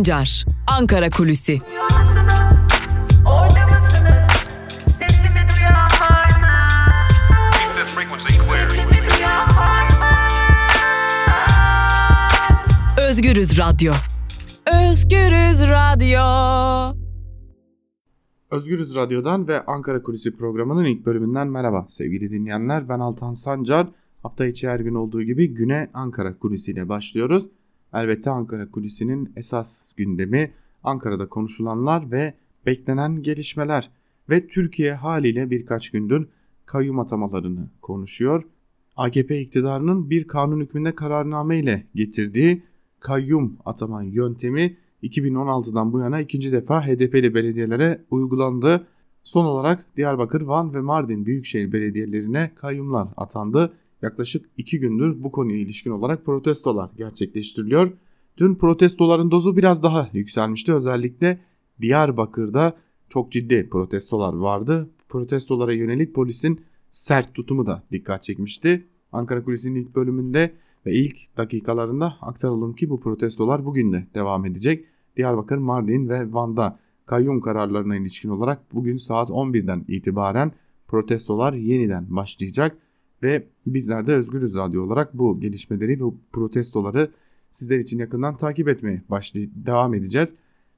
Sancar, Ankara Kulüsi. Özgürüz Radyo. Özgürüz Radyo. Özgürüz Radyo'dan ve Ankara Kulisi programının ilk bölümünden merhaba sevgili dinleyenler. Ben Altan Sancar. Hafta içi her gün olduğu gibi güne Ankara Kulisi ile başlıyoruz. Elbette Ankara Kulisi'nin esas gündemi Ankara'da konuşulanlar ve beklenen gelişmeler ve Türkiye haliyle birkaç gündür kayyum atamalarını konuşuyor. AKP iktidarının bir kanun hükmünde kararname ile getirdiği kayyum atama yöntemi 2016'dan bu yana ikinci defa HDP'li belediyelere uygulandı. Son olarak Diyarbakır, Van ve Mardin büyükşehir belediyelerine kayyumlar atandı. Yaklaşık iki gündür bu konuya ilişkin olarak protestolar gerçekleştiriliyor. Dün protestoların dozu biraz daha yükselmişti. Özellikle Diyarbakır'da çok ciddi protestolar vardı. Protestolara yönelik polisin sert tutumu da dikkat çekmişti. Ankara Kulisi'nin ilk bölümünde ve ilk dakikalarında aktaralım ki bu protestolar bugün de devam edecek. Diyarbakır, Mardin ve Van'da kayyum kararlarına ilişkin olarak bugün saat 11'den itibaren protestolar yeniden başlayacak ve bizler de Özgürüz Radyo olarak bu gelişmeleri ve protestoları sizler için yakından takip etmeye başlay devam edeceğiz.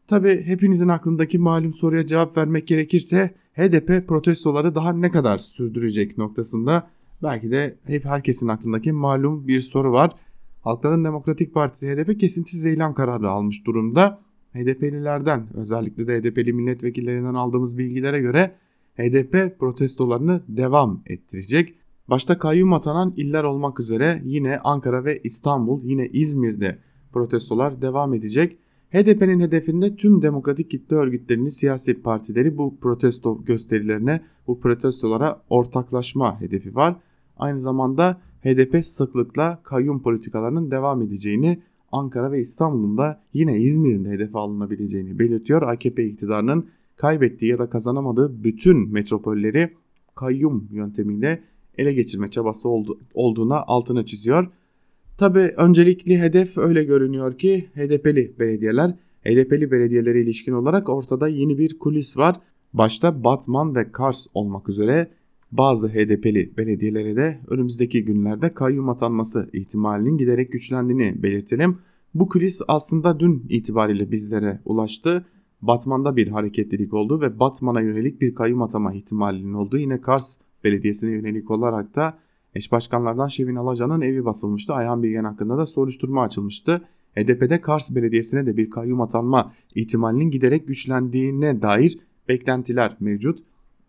Tabi hepinizin aklındaki malum soruya cevap vermek gerekirse HDP protestoları daha ne kadar sürdürecek noktasında belki de hep herkesin aklındaki malum bir soru var. Halkların Demokratik Partisi HDP kesintisiz eylem kararı almış durumda. HDP'lilerden özellikle de HDP'li milletvekillerinden aldığımız bilgilere göre HDP protestolarını devam ettirecek. Başta kayyum atanan iller olmak üzere yine Ankara ve İstanbul yine İzmir'de protestolar devam edecek. HDP'nin hedefinde tüm demokratik kitle örgütlerini, siyasi partileri bu protesto gösterilerine, bu protestolara ortaklaşma hedefi var. Aynı zamanda HDP sıklıkla kayyum politikalarının devam edeceğini, Ankara ve İstanbul'un da yine İzmir'in de hedefe alınabileceğini belirtiyor. AKP iktidarının kaybettiği ya da kazanamadığı bütün metropolleri kayyum yöntemiyle ele geçirme çabası oldu, olduğuna altını çiziyor. Tabi öncelikli hedef öyle görünüyor ki HDP'li belediyeler, HDP'li belediyelere ilişkin olarak ortada yeni bir kulis var. Başta Batman ve Kars olmak üzere bazı HDP'li belediyelere de önümüzdeki günlerde kayyum atanması ihtimalinin giderek güçlendiğini belirtelim. Bu kulis aslında dün itibariyle bizlere ulaştı. Batman'da bir hareketlilik oldu ve Batman'a yönelik bir kayyum atama ihtimalinin olduğu yine Kars Belediyesi'ne yönelik olarak da eş başkanlardan Şevin Alacan'ın evi basılmıştı. Ayhan Bilgen hakkında da soruşturma açılmıştı. HDP'de Kars Belediyesi'ne de bir kayyum atanma ihtimalinin giderek güçlendiğine dair beklentiler mevcut.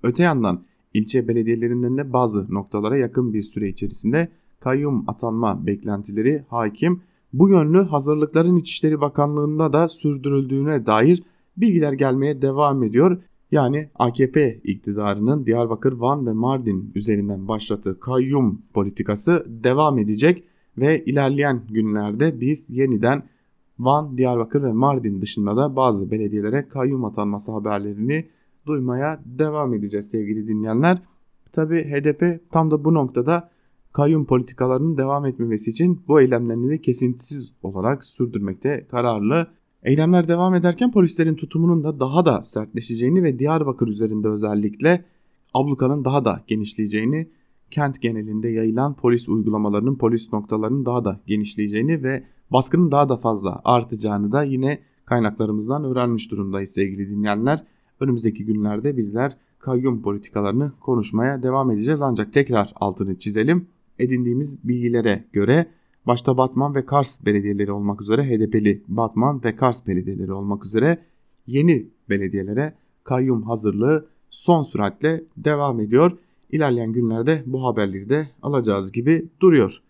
Öte yandan ilçe belediyelerinden de bazı noktalara yakın bir süre içerisinde kayyum atanma beklentileri hakim. Bu yönlü hazırlıkların İçişleri Bakanlığı'nda da sürdürüldüğüne dair bilgiler gelmeye devam ediyor. Yani AKP iktidarının Diyarbakır, Van ve Mardin üzerinden başlattığı kayyum politikası devam edecek ve ilerleyen günlerde biz yeniden Van, Diyarbakır ve Mardin dışında da bazı belediyelere kayyum atanması haberlerini duymaya devam edeceğiz sevgili dinleyenler. Tabi HDP tam da bu noktada kayyum politikalarının devam etmemesi için bu eylemlerini kesintisiz olarak sürdürmekte kararlı. Eylemler devam ederken polislerin tutumunun da daha da sertleşeceğini ve Diyarbakır üzerinde özellikle ablukanın daha da genişleyeceğini, kent genelinde yayılan polis uygulamalarının, polis noktalarının daha da genişleyeceğini ve baskının daha da fazla artacağını da yine kaynaklarımızdan öğrenmiş durumdayız sevgili dinleyenler. Önümüzdeki günlerde bizler kayyum politikalarını konuşmaya devam edeceğiz ancak tekrar altını çizelim. Edindiğimiz bilgilere göre başta Batman ve Kars belediyeleri olmak üzere HDP'li Batman ve Kars belediyeleri olmak üzere yeni belediyelere kayyum hazırlığı son süratle devam ediyor. İlerleyen günlerde bu haberleri de alacağız gibi duruyor.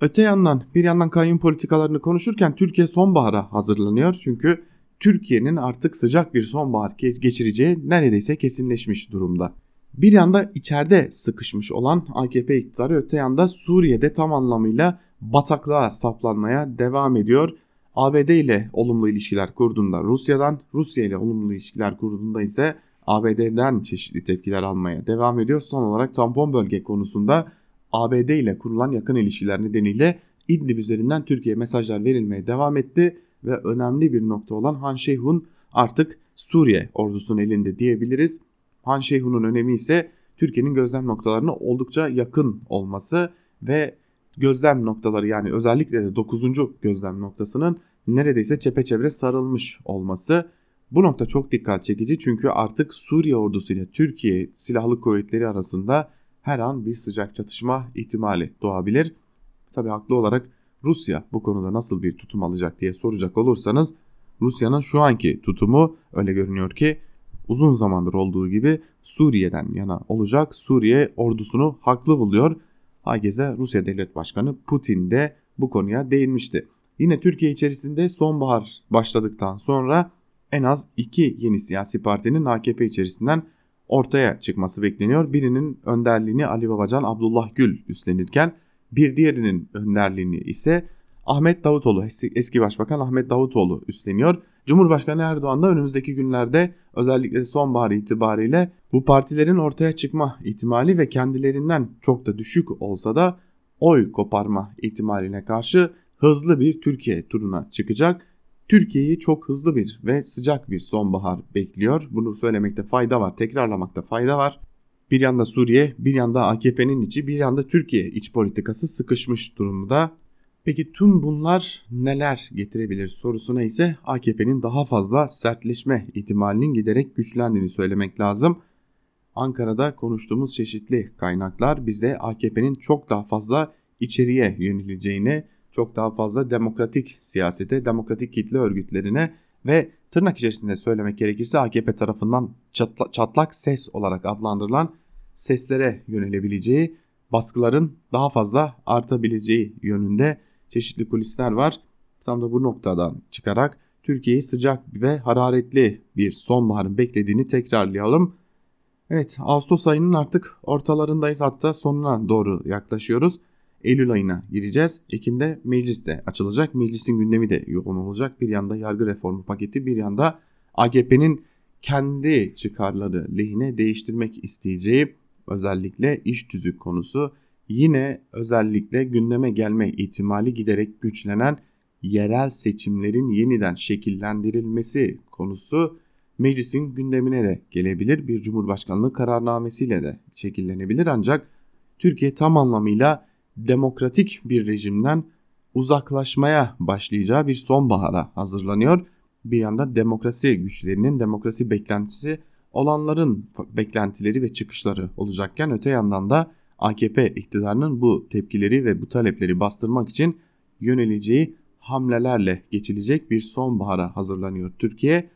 Öte yandan bir yandan kayyum politikalarını konuşurken Türkiye sonbahara hazırlanıyor. Çünkü Türkiye'nin artık sıcak bir sonbahar geçireceği neredeyse kesinleşmiş durumda. Bir yanda içeride sıkışmış olan AKP iktidarı öte yanda Suriye'de tam anlamıyla bataklığa saplanmaya devam ediyor. ABD ile olumlu ilişkiler kurduğunda Rusya'dan, Rusya ile olumlu ilişkiler kurduğunda ise ABD'den çeşitli tepkiler almaya devam ediyor. Son olarak tampon bölge konusunda ABD ile kurulan yakın ilişkiler nedeniyle İdlib üzerinden Türkiye mesajlar verilmeye devam etti ve önemli bir nokta olan Han Şeyhun artık Suriye ordusunun elinde diyebiliriz. Han Şeyhun'un önemi ise Türkiye'nin gözlem noktalarına oldukça yakın olması ve gözlem noktaları yani özellikle de 9. gözlem noktasının neredeyse çepeçevre sarılmış olması. Bu nokta çok dikkat çekici çünkü artık Suriye ordusu ile Türkiye silahlı kuvvetleri arasında her an bir sıcak çatışma ihtimali doğabilir. Tabi haklı olarak Rusya bu konuda nasıl bir tutum alacak diye soracak olursanız Rusya'nın şu anki tutumu öyle görünüyor ki uzun zamandır olduğu gibi Suriye'den yana olacak. Suriye ordusunu haklı buluyor. Hakeza Rusya Devlet Başkanı Putin de bu konuya değinmişti. Yine Türkiye içerisinde sonbahar başladıktan sonra en az iki yeni siyasi partinin AKP içerisinden ortaya çıkması bekleniyor. Birinin önderliğini Ali Babacan Abdullah Gül üstlenirken bir diğerinin önderliğini ise Ahmet Davutoğlu eski başbakan Ahmet Davutoğlu üstleniyor. Cumhurbaşkanı Erdoğan da önümüzdeki günlerde özellikle sonbahar itibariyle bu partilerin ortaya çıkma ihtimali ve kendilerinden çok da düşük olsa da oy koparma ihtimaline karşı hızlı bir Türkiye turuna çıkacak. Türkiye'yi çok hızlı bir ve sıcak bir sonbahar bekliyor. Bunu söylemekte fayda var, tekrarlamakta fayda var. Bir yanda Suriye, bir yanda AKP'nin içi, bir yanda Türkiye iç politikası sıkışmış durumda. Peki tüm bunlar neler getirebilir sorusuna ise AKP'nin daha fazla sertleşme ihtimalinin giderek güçlendiğini söylemek lazım. Ankara'da konuştuğumuz çeşitli kaynaklar bize AKP'nin çok daha fazla içeriye yöneleceğini, çok daha fazla demokratik siyasete, demokratik kitle örgütlerine ve tırnak içerisinde söylemek gerekirse AKP tarafından çatla, çatlak ses olarak adlandırılan seslere yönelebileceği, baskıların daha fazla artabileceği yönünde çeşitli kulisler var. Tam da bu noktadan çıkarak Türkiye'yi sıcak ve hararetli bir sonbaharın beklediğini tekrarlayalım. Evet Ağustos ayının artık ortalarındayız hatta sonuna doğru yaklaşıyoruz. Eylül ayına gireceğiz. Ekim'de meclis de açılacak. Meclisin gündemi de yoğun olacak. Bir yanda yargı reformu paketi bir yanda AKP'nin kendi çıkarları lehine değiştirmek isteyeceği özellikle iş tüzük konusu yine özellikle gündeme gelme ihtimali giderek güçlenen yerel seçimlerin yeniden şekillendirilmesi konusu meclisin gündemine de gelebilir. Bir cumhurbaşkanlığı kararnamesiyle de şekillenebilir ancak Türkiye tam anlamıyla demokratik bir rejimden uzaklaşmaya başlayacağı bir sonbahara hazırlanıyor. Bir yanda demokrasi güçlerinin demokrasi beklentisi olanların beklentileri ve çıkışları olacakken öte yandan da AKP iktidarının bu tepkileri ve bu talepleri bastırmak için yöneleceği hamlelerle geçilecek bir sonbahara hazırlanıyor Türkiye.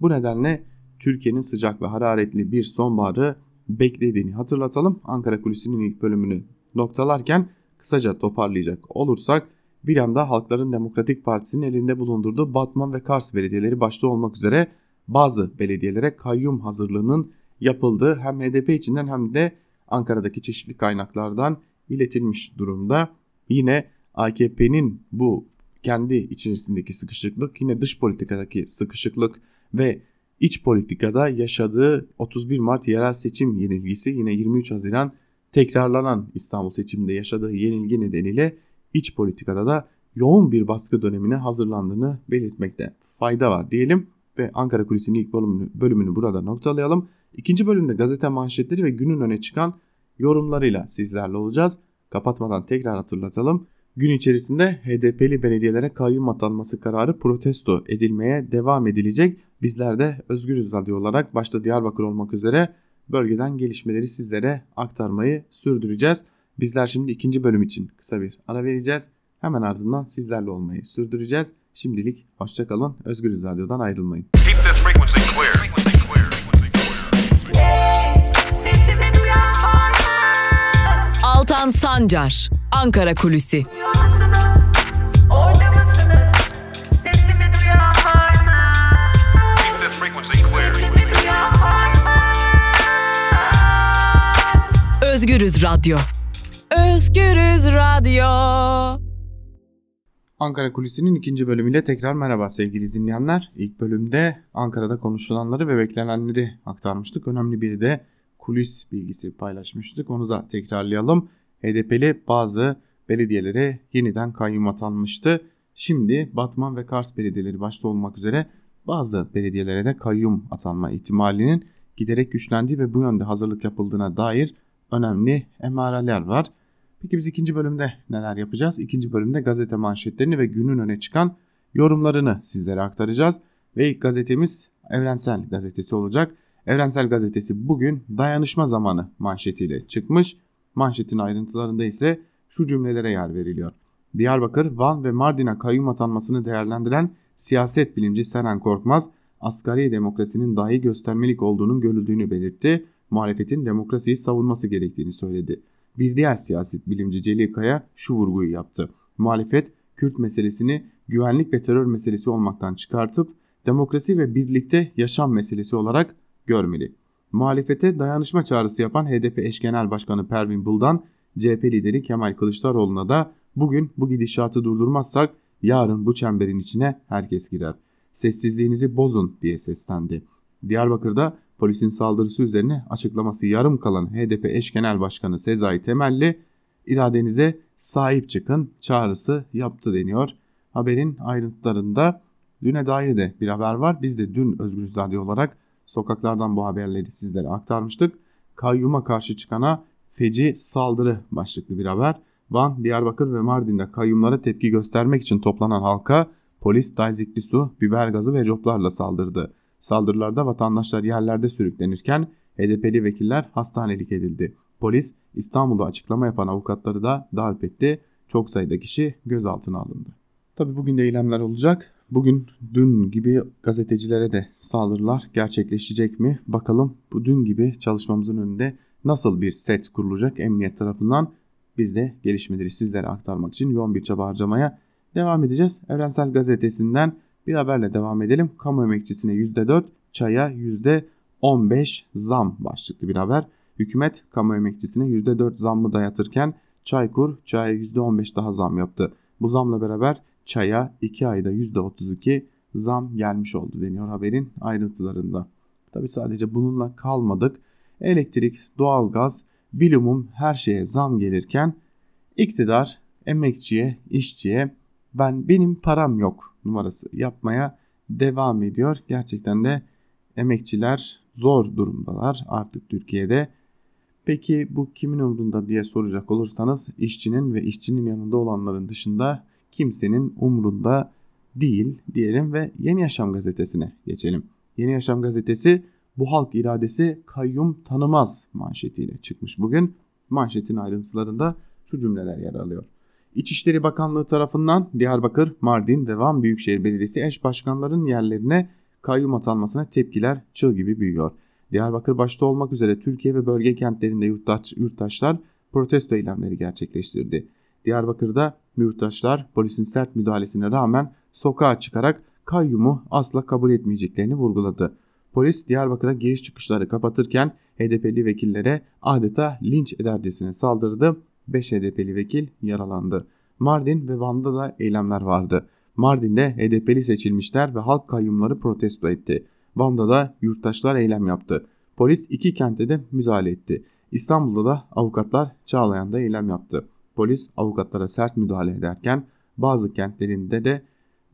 Bu nedenle Türkiye'nin sıcak ve hararetli bir sonbaharı beklediğini hatırlatalım. Ankara Kulisi'nin ilk bölümünü noktalarken kısaca toparlayacak olursak bir yanda Halkların Demokratik Partisi'nin elinde bulundurduğu Batman ve Kars belediyeleri başta olmak üzere bazı belediyelere kayyum hazırlığının yapıldığı hem HDP içinden hem de Ankara'daki çeşitli kaynaklardan iletilmiş durumda. Yine AKP'nin bu kendi içerisindeki sıkışıklık, yine dış politikadaki sıkışıklık ve iç politikada yaşadığı 31 Mart yerel seçim yenilgisi yine 23 Haziran tekrarlanan İstanbul seçiminde yaşadığı yenilgi nedeniyle iç politikada da yoğun bir baskı dönemine hazırlandığını belirtmekte fayda var diyelim ve Ankara Kulisi'nin ilk bölümünü, bölümünü burada noktalayalım. İkinci bölümde gazete manşetleri ve günün öne çıkan yorumlarıyla sizlerle olacağız. Kapatmadan tekrar hatırlatalım. Gün içerisinde HDP'li belediyelere kayyum atanması kararı protesto edilmeye devam edilecek. Bizler de Özgürüz Radyo olarak başta Diyarbakır olmak üzere bölgeden gelişmeleri sizlere aktarmayı sürdüreceğiz. Bizler şimdi ikinci bölüm için kısa bir ara vereceğiz. Hemen ardından sizlerle olmayı sürdüreceğiz. Şimdilik hoşçakalın. Özgürüz Radyo'dan ayrılmayın. Altan Sancar, Ankara Kulüsi. Özgürüz Radyo. Özgürüz Radyo. Ankara Kulisi'nin ikinci bölümüyle tekrar merhaba sevgili dinleyenler. İlk bölümde Ankara'da konuşulanları ve beklenenleri aktarmıştık. Önemli bir de kulis bilgisi paylaşmıştık. Onu da tekrarlayalım. HDP'li bazı belediyelere yeniden kayyum atanmıştı. Şimdi Batman ve Kars belediyeleri başta olmak üzere bazı belediyelere de kayyum atanma ihtimalinin giderek güçlendiği ve bu yönde hazırlık yapıldığına dair önemli emareler var. Peki biz ikinci bölümde neler yapacağız? İkinci bölümde gazete manşetlerini ve günün öne çıkan yorumlarını sizlere aktaracağız. Ve ilk gazetemiz Evrensel Gazetesi olacak. Evrensel Gazetesi bugün dayanışma zamanı manşetiyle çıkmış. Manşetin ayrıntılarında ise şu cümlelere yer veriliyor. Diyarbakır, Van ve Mardin'e kayyum atanmasını değerlendiren siyaset bilimci Seren Korkmaz, asgari demokrasinin dahi göstermelik olduğunun görüldüğünü belirtti. Muhalefetin demokrasiyi savunması gerektiğini söyledi. Bir diğer siyaset bilimci Celil Kaya şu vurguyu yaptı. Muhalefet, Kürt meselesini güvenlik ve terör meselesi olmaktan çıkartıp demokrasi ve birlikte yaşam meselesi olarak görmeli. Muhalefete dayanışma çağrısı yapan HDP eş genel başkanı Pervin Buldan, CHP lideri Kemal Kılıçdaroğlu'na da bugün bu gidişatı durdurmazsak yarın bu çemberin içine herkes girer. Sessizliğinizi bozun diye seslendi. Diyarbakır'da polisin saldırısı üzerine açıklaması yarım kalan HDP eş genel başkanı Sezai Temelli iradenize sahip çıkın çağrısı yaptı deniyor. Haberin ayrıntılarında düne dair de bir haber var. Biz de dün Özgür Radyo olarak sokaklardan bu haberleri sizlere aktarmıştık. Kayyuma karşı çıkana feci saldırı başlıklı bir haber. Van, Diyarbakır ve Mardin'de kayyumlara tepki göstermek için toplanan halka polis dayzikli su, biber gazı ve coplarla saldırdı. Saldırılarda vatandaşlar yerlerde sürüklenirken HDP'li vekiller hastanelik edildi. Polis İstanbul'da açıklama yapan avukatları da darp etti. Çok sayıda kişi gözaltına alındı. Tabi bugün de eylemler olacak. Bugün dün gibi gazetecilere de saldırılar gerçekleşecek mi? Bakalım bu dün gibi çalışmamızın önünde nasıl bir set kurulacak emniyet tarafından biz de gelişmeleri sizlere aktarmak için yoğun bir çaba harcamaya devam edeceğiz. Evrensel Gazetesi'nden bir haberle devam edelim. Kamu emekçisine %4, çaya %15 zam başlıklı bir haber. Hükümet kamu emekçisine %4 zammı dayatırken Çaykur çaya %15 daha zam yaptı. Bu zamla beraber çaya 2 ayda %32 zam gelmiş oldu deniyor haberin ayrıntılarında. Tabi sadece bununla kalmadık. Elektrik, doğalgaz, bilumum her şeye zam gelirken iktidar emekçiye, işçiye ben benim param yok numarası yapmaya devam ediyor. Gerçekten de emekçiler zor durumdalar artık Türkiye'de. Peki bu kimin umrunda diye soracak olursanız işçinin ve işçinin yanında olanların dışında kimsenin umrunda değil diyelim ve Yeni Yaşam gazetesine geçelim. Yeni Yaşam gazetesi bu halk iradesi kayyum tanımaz manşetiyle çıkmış bugün. Manşetin ayrıntılarında şu cümleler yer alıyor. İçişleri Bakanlığı tarafından Diyarbakır, Mardin ve Van Büyükşehir Belediyesi eş başkanların yerlerine kayyum atanmasına tepkiler çığ gibi büyüyor. Diyarbakır başta olmak üzere Türkiye ve bölge kentlerinde yurttaş, yurttaşlar protesto eylemleri gerçekleştirdi. Diyarbakır'da yurttaşlar polisin sert müdahalesine rağmen sokağa çıkarak kayyumu asla kabul etmeyeceklerini vurguladı. Polis Diyarbakır'a giriş çıkışları kapatırken HDP'li vekillere adeta linç edercesine saldırdı. 5 HDP'li vekil yaralandı. Mardin ve Van'da da eylemler vardı. Mardin'de HDP'li seçilmişler ve halk kayyumları protesto etti. Van'da da yurttaşlar eylem yaptı. Polis iki kentte de müdahale etti. İstanbul'da da avukatlar Çağlayan'da eylem yaptı. Polis avukatlara sert müdahale ederken bazı kentlerinde de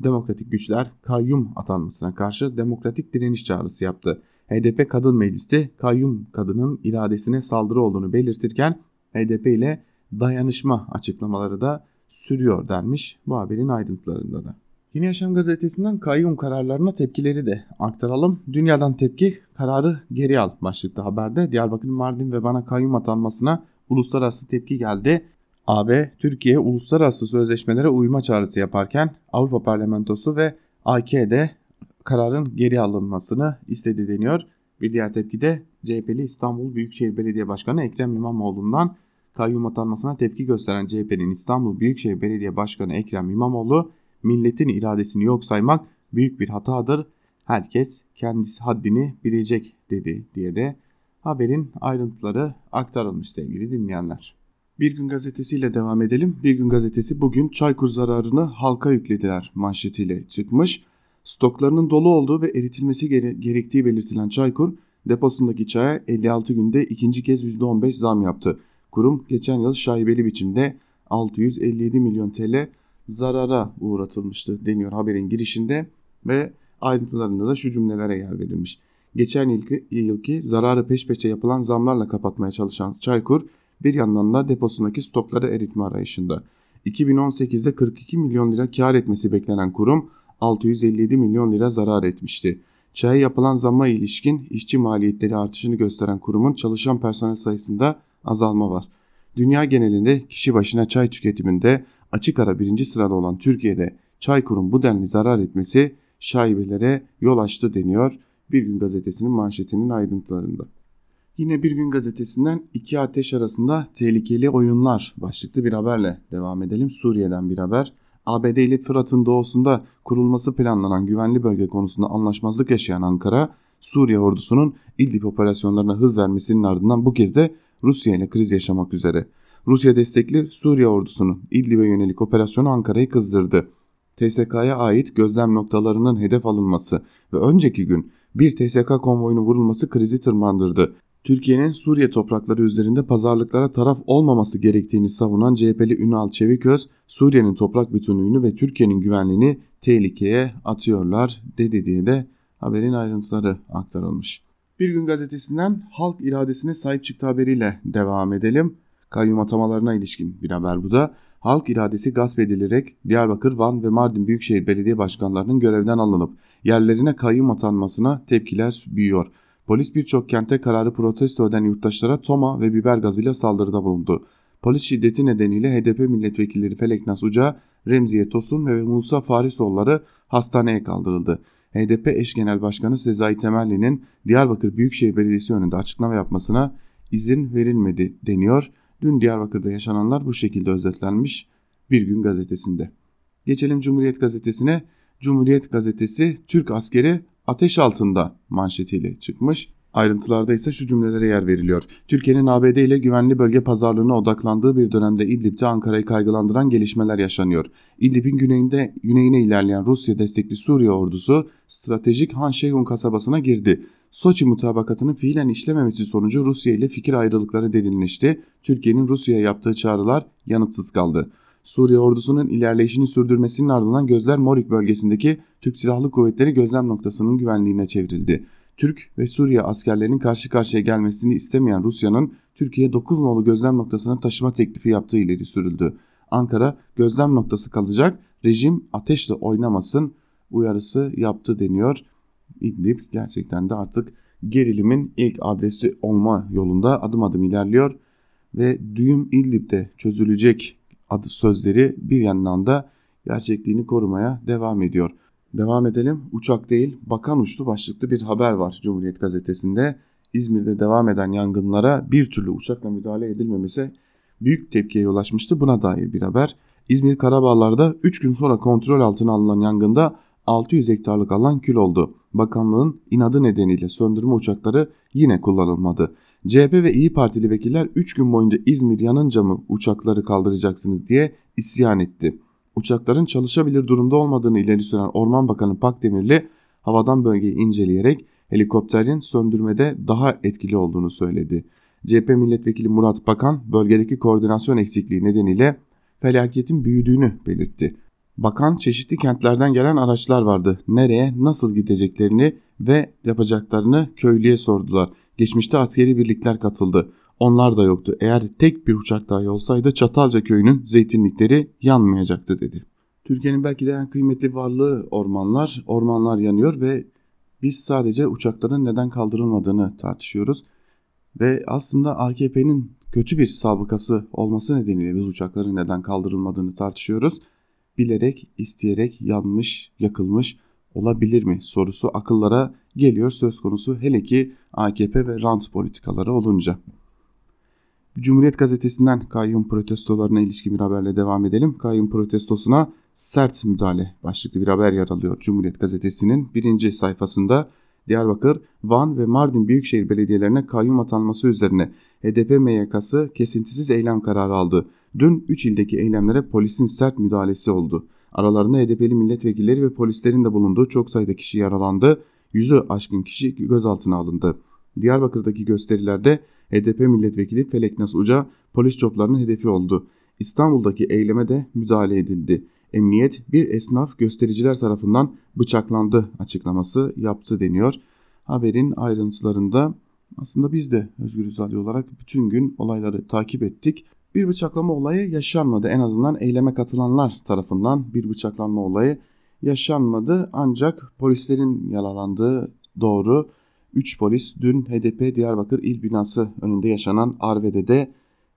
demokratik güçler kayyum atanmasına karşı demokratik direniş çağrısı yaptı. HDP Kadın Meclisi kayyum kadının iradesine saldırı olduğunu belirtirken HDP ile dayanışma açıklamaları da sürüyor denmiş bu haberin ayrıntılarında da. Yeni Yaşam gazetesinden kayyum kararlarına tepkileri de aktaralım. Dünyadan tepki kararı geri al başlıklı haberde Diyarbakır, Mardin ve bana kayyum atanmasına uluslararası tepki geldi. AB, Türkiye uluslararası sözleşmelere uyma çağrısı yaparken Avrupa Parlamentosu ve AK'de kararın geri alınmasını istedi deniyor. Bir diğer tepki de CHP'li İstanbul Büyükşehir Belediye Başkanı Ekrem İmamoğlu'ndan kayyum atanmasına tepki gösteren CHP'nin İstanbul Büyükşehir Belediye Başkanı Ekrem İmamoğlu milletin iradesini yok saymak büyük bir hatadır. Herkes kendisi haddini bilecek dedi diye de haberin ayrıntıları aktarılmış sevgili dinleyenler. Bir gün gazetesiyle devam edelim. Bir gün gazetesi bugün Çaykur zararını halka yüklediler manşetiyle çıkmış. Stoklarının dolu olduğu ve eritilmesi gere gerektiği belirtilen Çaykur deposundaki çaya 56 günde ikinci kez %15 zam yaptı. Kurum geçen yıl şaibeli biçimde 657 milyon TL zarara uğratılmıştı deniyor haberin girişinde ve ayrıntılarında da şu cümlelere yer verilmiş. Geçen yılki, yılki zararı peş peşe yapılan zamlarla kapatmaya çalışan Çaykur bir yandan da deposundaki stokları eritme arayışında. 2018'de 42 milyon lira kar etmesi beklenen kurum 657 milyon lira zarar etmişti. Çaya yapılan zamma ilişkin işçi maliyetleri artışını gösteren kurumun çalışan personel sayısında azalma var. Dünya genelinde kişi başına çay tüketiminde açık ara birinci sırada olan Türkiye'de Çaykur'un bu denli zarar etmesi şaibelere yol açtı deniyor Bir Gün Gazetesi'nin manşetinin ayrıntılarında. Yine Bir Gün Gazetesi'nden iki ateş arasında tehlikeli oyunlar başlıklı bir haberle devam edelim. Suriye'den bir haber. ABD ile Fırat'ın doğusunda kurulması planlanan güvenli bölge konusunda anlaşmazlık yaşayan Ankara, Suriye ordusunun İdlib operasyonlarına hız vermesinin ardından bu kez de Rusya ile kriz yaşamak üzere. Rusya destekli Suriye ordusunun İdlib'e yönelik operasyonu Ankara'yı kızdırdı. TSK'ya ait gözlem noktalarının hedef alınması ve önceki gün bir TSK konvoyunun vurulması krizi tırmandırdı. Türkiye'nin Suriye toprakları üzerinde pazarlıklara taraf olmaması gerektiğini savunan CHP'li Ünal Çeviköz, Suriye'nin toprak bütünlüğünü ve Türkiye'nin güvenliğini tehlikeye atıyorlar dedi diye de haberin ayrıntıları aktarılmış. Bir gün gazetesinden halk iradesine sahip çıktı haberiyle devam edelim. Kayyum atamalarına ilişkin bir haber bu da. Halk iradesi gasp edilerek Diyarbakır, Van ve Mardin Büyükşehir Belediye Başkanlarının görevden alınıp yerlerine kayyum atanmasına tepkiler büyüyor. Polis birçok kente kararı protesto eden yurttaşlara toma ve biber gazıyla saldırıda bulundu. Polis şiddeti nedeniyle HDP milletvekilleri Felek Nasuca, Remziye Tosun ve Musa Farisoğulları hastaneye kaldırıldı. HDP eş genel başkanı Sezai Temelli'nin Diyarbakır Büyükşehir Belediyesi önünde açıklama yapmasına izin verilmedi deniyor. Dün Diyarbakır'da yaşananlar bu şekilde özetlenmiş Bir Gün gazetesinde. Geçelim Cumhuriyet gazetesine. Cumhuriyet gazetesi Türk askeri ateş altında manşetiyle çıkmış. Ayrıntılarda ise şu cümlelere yer veriliyor. Türkiye'nin ABD ile güvenli bölge pazarlığına odaklandığı bir dönemde İdlib'de Ankara'yı kaygılandıran gelişmeler yaşanıyor. İdlib'in güneyinde güneyine ilerleyen Rusya destekli Suriye ordusu stratejik Han kasabasına girdi. Soçi mutabakatının fiilen işlememesi sonucu Rusya ile fikir ayrılıkları derinleşti. Türkiye'nin Rusya'ya yaptığı çağrılar yanıtsız kaldı. Suriye ordusunun ilerleyişini sürdürmesinin ardından gözler Morik bölgesindeki Türk Silahlı Kuvvetleri gözlem noktasının güvenliğine çevrildi. Türk ve Suriye askerlerinin karşı karşıya gelmesini istemeyen Rusya'nın Türkiye 9 nolu gözlem noktasına taşıma teklifi yaptığı ileri sürüldü. Ankara gözlem noktası kalacak, rejim ateşle oynamasın uyarısı yaptı deniyor. İdlib gerçekten de artık gerilimin ilk adresi olma yolunda adım adım ilerliyor ve düğüm İdlib'de çözülecek adı sözleri bir yandan da gerçekliğini korumaya devam ediyor. Devam edelim. Uçak değil, bakan uçtu başlıklı bir haber var Cumhuriyet Gazetesi'nde. İzmir'de devam eden yangınlara bir türlü uçakla müdahale edilmemesi büyük tepkiye ulaşmıştı. Buna dair bir haber. İzmir Karabağlar'da 3 gün sonra kontrol altına alınan yangında 600 hektarlık alan kül oldu. Bakanlığın inadı nedeniyle söndürme uçakları yine kullanılmadı. CHP ve İyi Partili vekiller 3 gün boyunca İzmir yanınca mı uçakları kaldıracaksınız diye isyan etti. Uçakların çalışabilir durumda olmadığını ileri süren Orman Bakanı Pakdemirli havadan bölgeyi inceleyerek helikopterin söndürmede daha etkili olduğunu söyledi. CHP milletvekili Murat Bakan bölgedeki koordinasyon eksikliği nedeniyle felaketin büyüdüğünü belirtti. Bakan çeşitli kentlerden gelen araçlar vardı. Nereye, nasıl gideceklerini ve yapacaklarını köylüye sordular. Geçmişte askeri birlikler katıldı. Onlar da yoktu. Eğer tek bir uçak dahi olsaydı Çatalca köyünün zeytinlikleri yanmayacaktı dedi. Türkiye'nin belki de en kıymetli varlığı ormanlar. Ormanlar yanıyor ve biz sadece uçakların neden kaldırılmadığını tartışıyoruz. Ve aslında AKP'nin kötü bir sabıkası olması nedeniyle biz uçakların neden kaldırılmadığını tartışıyoruz. Bilerek, isteyerek yanmış, yakılmış olabilir mi sorusu akıllara geliyor söz konusu hele ki AKP ve rant politikaları olunca. Cumhuriyet gazetesinden kayyum protestolarına ilişkin bir haberle devam edelim. Kayyum protestosuna sert müdahale başlıklı bir haber yer alıyor. Cumhuriyet gazetesinin birinci sayfasında Diyarbakır, Van ve Mardin Büyükşehir Belediyelerine kayyum atanması üzerine HDP MYK'sı kesintisiz eylem kararı aldı. Dün 3 ildeki eylemlere polisin sert müdahalesi oldu. Aralarında HDP'li milletvekilleri ve polislerin de bulunduğu çok sayıda kişi yaralandı. Yüzü aşkın kişi gözaltına alındı. Diyarbakır'daki gösterilerde HDP milletvekili Feleknas Uca polis çoplarının hedefi oldu. İstanbul'daki eyleme de müdahale edildi. Emniyet bir esnaf göstericiler tarafından bıçaklandı açıklaması yaptı deniyor. Haberin ayrıntılarında aslında biz de Özgür Radyo olarak bütün gün olayları takip ettik. Bir bıçaklama olayı yaşanmadı. En azından eyleme katılanlar tarafından bir bıçaklanma olayı yaşanmadı. Ancak polislerin yaralandığı doğru. 3 polis dün HDP Diyarbakır İl Binası önünde yaşanan Arvede'de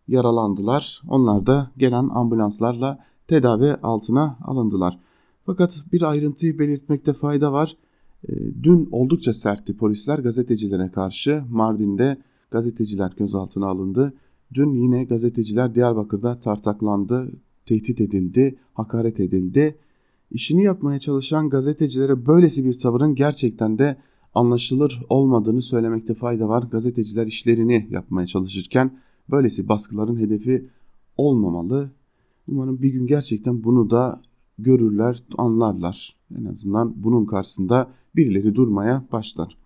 yaralandılar. Onlar da gelen ambulanslarla tedavi altına alındılar. Fakat bir ayrıntıyı belirtmekte fayda var. Ee, dün oldukça sertti polisler gazetecilere karşı. Mardin'de gazeteciler gözaltına alındı. Dün yine gazeteciler Diyarbakır'da tartaklandı, tehdit edildi, hakaret edildi. İşini yapmaya çalışan gazetecilere böylesi bir tavırın gerçekten de anlaşılır olmadığını söylemekte fayda var. Gazeteciler işlerini yapmaya çalışırken böylesi baskıların hedefi olmamalı. Umarım bir gün gerçekten bunu da görürler, anlarlar. En azından bunun karşısında birileri durmaya başlar.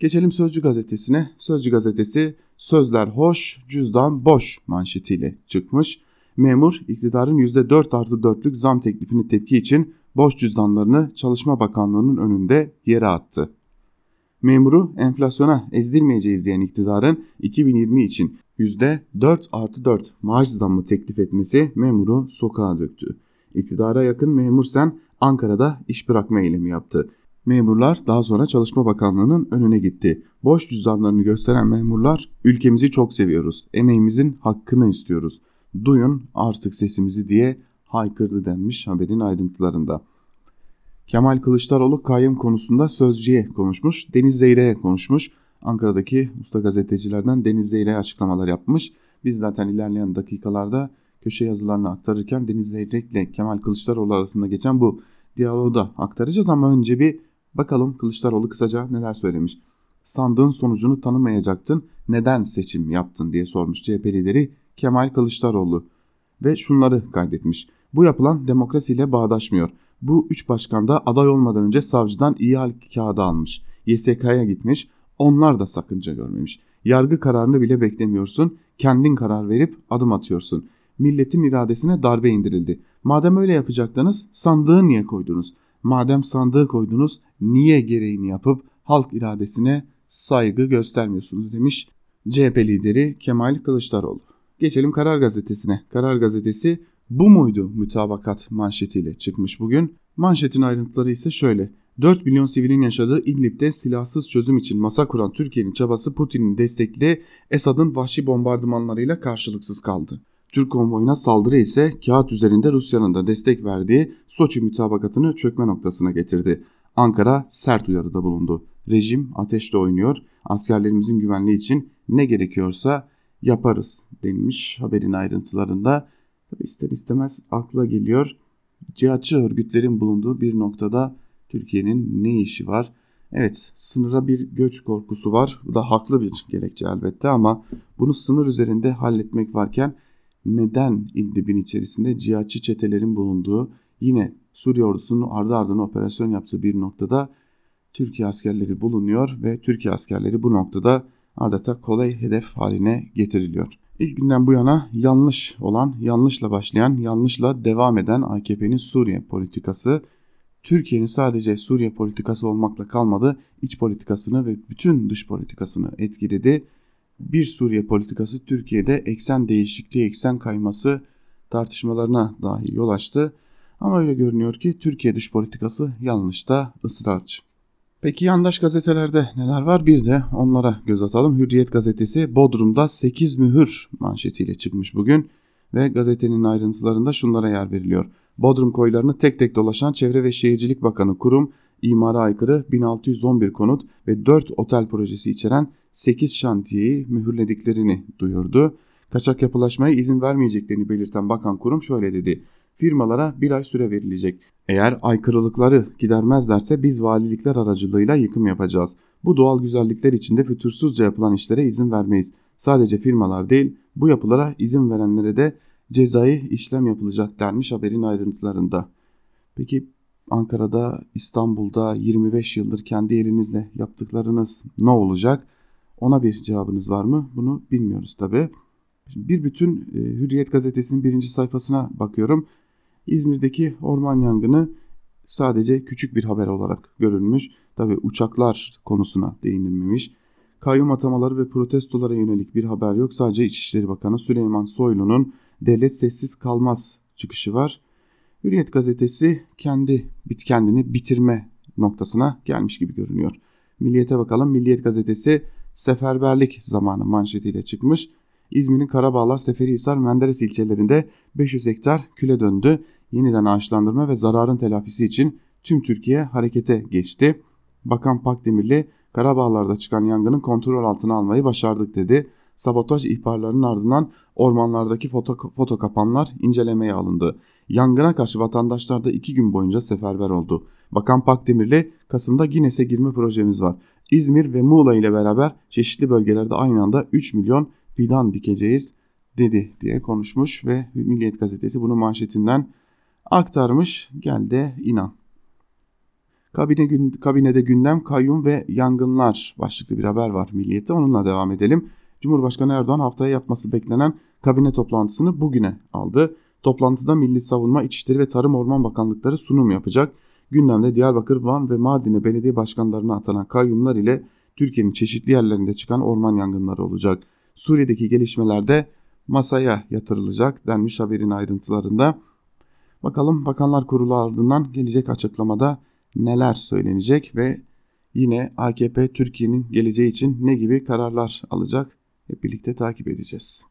Geçelim Sözcü gazetesine. Sözcü gazetesi sözler hoş, cüzdan boş manşetiyle çıkmış. Memur iktidarın %4 artı 4'lük zam teklifini tepki için boş cüzdanlarını Çalışma Bakanlığı'nın önünde yere attı. Memuru enflasyona ezdirmeyeceğiz diyen iktidarın 2020 için %4 artı 4 maaş zammı teklif etmesi memuru sokağa döktü. İktidara yakın memur sen Ankara'da iş bırakma eylemi yaptı. Memurlar daha sonra Çalışma Bakanlığı'nın önüne gitti. Boş cüzdanlarını gösteren memurlar ülkemizi çok seviyoruz. Emeğimizin hakkını istiyoruz. Duyun artık sesimizi diye haykırdı denmiş haberin ayrıntılarında. Kemal Kılıçdaroğlu kayyum konusunda sözcüye konuşmuş, Deniz Zeyre'ye konuşmuş. Ankara'daki usta gazetecilerden Deniz Zeyre'ye açıklamalar yapmış. Biz zaten ilerleyen dakikalarda köşe yazılarını aktarırken Deniz Zeyrek ile Kemal Kılıçdaroğlu arasında geçen bu diyaloğu da aktaracağız ama önce bir bakalım Kılıçdaroğlu kısaca neler söylemiş. Sandığın sonucunu tanımayacaktın, neden seçim yaptın diye sormuş CHP lideri Kemal Kılıçdaroğlu ve şunları kaydetmiş. Bu yapılan demokrasiyle bağdaşmıyor. Bu üç başkan da aday olmadan önce savcıdan iyi hal kağıdı almış. YSK'ya gitmiş. Onlar da sakınca görmemiş. Yargı kararını bile beklemiyorsun. Kendin karar verip adım atıyorsun. Milletin iradesine darbe indirildi. Madem öyle yapacaktınız sandığı niye koydunuz? Madem sandığı koydunuz niye gereğini yapıp halk iradesine saygı göstermiyorsunuz demiş CHP lideri Kemal Kılıçdaroğlu. Geçelim Karar Gazetesi'ne. Karar Gazetesi bu muydu mütabakat manşetiyle çıkmış bugün. Manşetin ayrıntıları ise şöyle. 4 milyon sivilin yaşadığı İdlib'de silahsız çözüm için masa kuran Türkiye'nin çabası Putin'in destekli Esad'ın vahşi bombardımanlarıyla karşılıksız kaldı. Türk konvoyuna saldırı ise kağıt üzerinde Rusya'nın da destek verdiği Soçi mütabakatını çökme noktasına getirdi. Ankara sert uyarıda bulundu. Rejim ateşle oynuyor. Askerlerimizin güvenliği için ne gerekiyorsa yaparız denilmiş haberin ayrıntılarında. Tabi ister istemez akla geliyor. Cihatçı örgütlerin bulunduğu bir noktada Türkiye'nin ne işi var? Evet sınıra bir göç korkusu var. Bu da haklı bir gerekçe elbette ama bunu sınır üzerinde halletmek varken neden İdlib'in içerisinde cihatçı çetelerin bulunduğu yine Suriye ordusunun ardı ardına operasyon yaptığı bir noktada Türkiye askerleri bulunuyor ve Türkiye askerleri bu noktada adeta kolay hedef haline getiriliyor. İlk günden bu yana yanlış olan, yanlışla başlayan, yanlışla devam eden AKP'nin Suriye politikası Türkiye'nin sadece Suriye politikası olmakla kalmadı, iç politikasını ve bütün dış politikasını etkiledi. Bir Suriye politikası Türkiye'de eksen değişikliği, eksen kayması tartışmalarına dahi yol açtı. Ama öyle görünüyor ki Türkiye dış politikası yanlışta ısrarcı. Peki yandaş gazetelerde neler var? Bir de onlara göz atalım. Hürriyet gazetesi Bodrum'da 8 mühür manşetiyle çıkmış bugün ve gazetenin ayrıntılarında şunlara yer veriliyor. Bodrum koylarını tek tek dolaşan Çevre ve Şehircilik Bakanı kurum imara aykırı 1611 konut ve 4 otel projesi içeren 8 şantiyeyi mühürlediklerini duyurdu. Kaçak yapılaşmaya izin vermeyeceklerini belirten bakan kurum şöyle dedi firmalara bir ay süre verilecek. Eğer aykırılıkları gidermezlerse biz valilikler aracılığıyla yıkım yapacağız. Bu doğal güzellikler içinde fütursuzca yapılan işlere izin vermeyiz. Sadece firmalar değil bu yapılara izin verenlere de cezai işlem yapılacak denmiş haberin ayrıntılarında. Peki Ankara'da, İstanbul'da 25 yıldır kendi elinizle yaptıklarınız ne olacak? Ona bir cevabınız var mı? Bunu bilmiyoruz tabi. Bir bütün e, Hürriyet gazetesinin birinci sayfasına bakıyorum İzmir'deki orman yangını sadece küçük bir haber olarak görülmüş. Tabi uçaklar konusuna değinilmemiş. Kayyum atamaları ve protestolara yönelik bir haber yok. Sadece İçişleri Bakanı Süleyman Soylu'nun devlet sessiz kalmaz çıkışı var. Hürriyet gazetesi kendi kendini bitirme noktasına gelmiş gibi görünüyor. Milliyete bakalım. Milliyet gazetesi seferberlik zamanı manşetiyle çıkmış. İzmir'in Karabağlar, Seferihisar, Menderes ilçelerinde 500 hektar küle döndü. Yeniden ağaçlandırma ve zararın telafisi için tüm Türkiye harekete geçti. Bakan Pakdemirli Karabağlar'da çıkan yangının kontrol altına almayı başardık dedi. Sabotaj ihbarlarının ardından ormanlardaki foto, foto kapanlar incelemeye alındı. Yangına karşı vatandaşlar da iki gün boyunca seferber oldu. Bakan Pakdemirli Kasım'da Guinness'e girme projemiz var. İzmir ve Muğla ile beraber çeşitli bölgelerde aynı anda 3 milyon fidan dikeceğiz dedi diye konuşmuş ve Milliyet gazetesi bunu manşetinden aktarmış. Gel de inan. Kabine kabinede gündem kayyum ve yangınlar başlıklı bir haber var Milliyet'te onunla devam edelim. Cumhurbaşkanı Erdoğan haftaya yapması beklenen kabine toplantısını bugüne aldı. Toplantıda Milli Savunma, İçişleri ve Tarım Orman Bakanlıkları sunum yapacak. Gündemde Diyarbakır, Van ve Mardin'e belediye başkanlarına atanan kayyumlar ile Türkiye'nin çeşitli yerlerinde çıkan orman yangınları olacak. Suriye'deki gelişmelerde masaya yatırılacak denmiş haberin ayrıntılarında. Bakalım Bakanlar Kurulu ardından gelecek açıklamada neler söylenecek ve yine AKP Türkiye'nin geleceği için ne gibi kararlar alacak hep birlikte takip edeceğiz.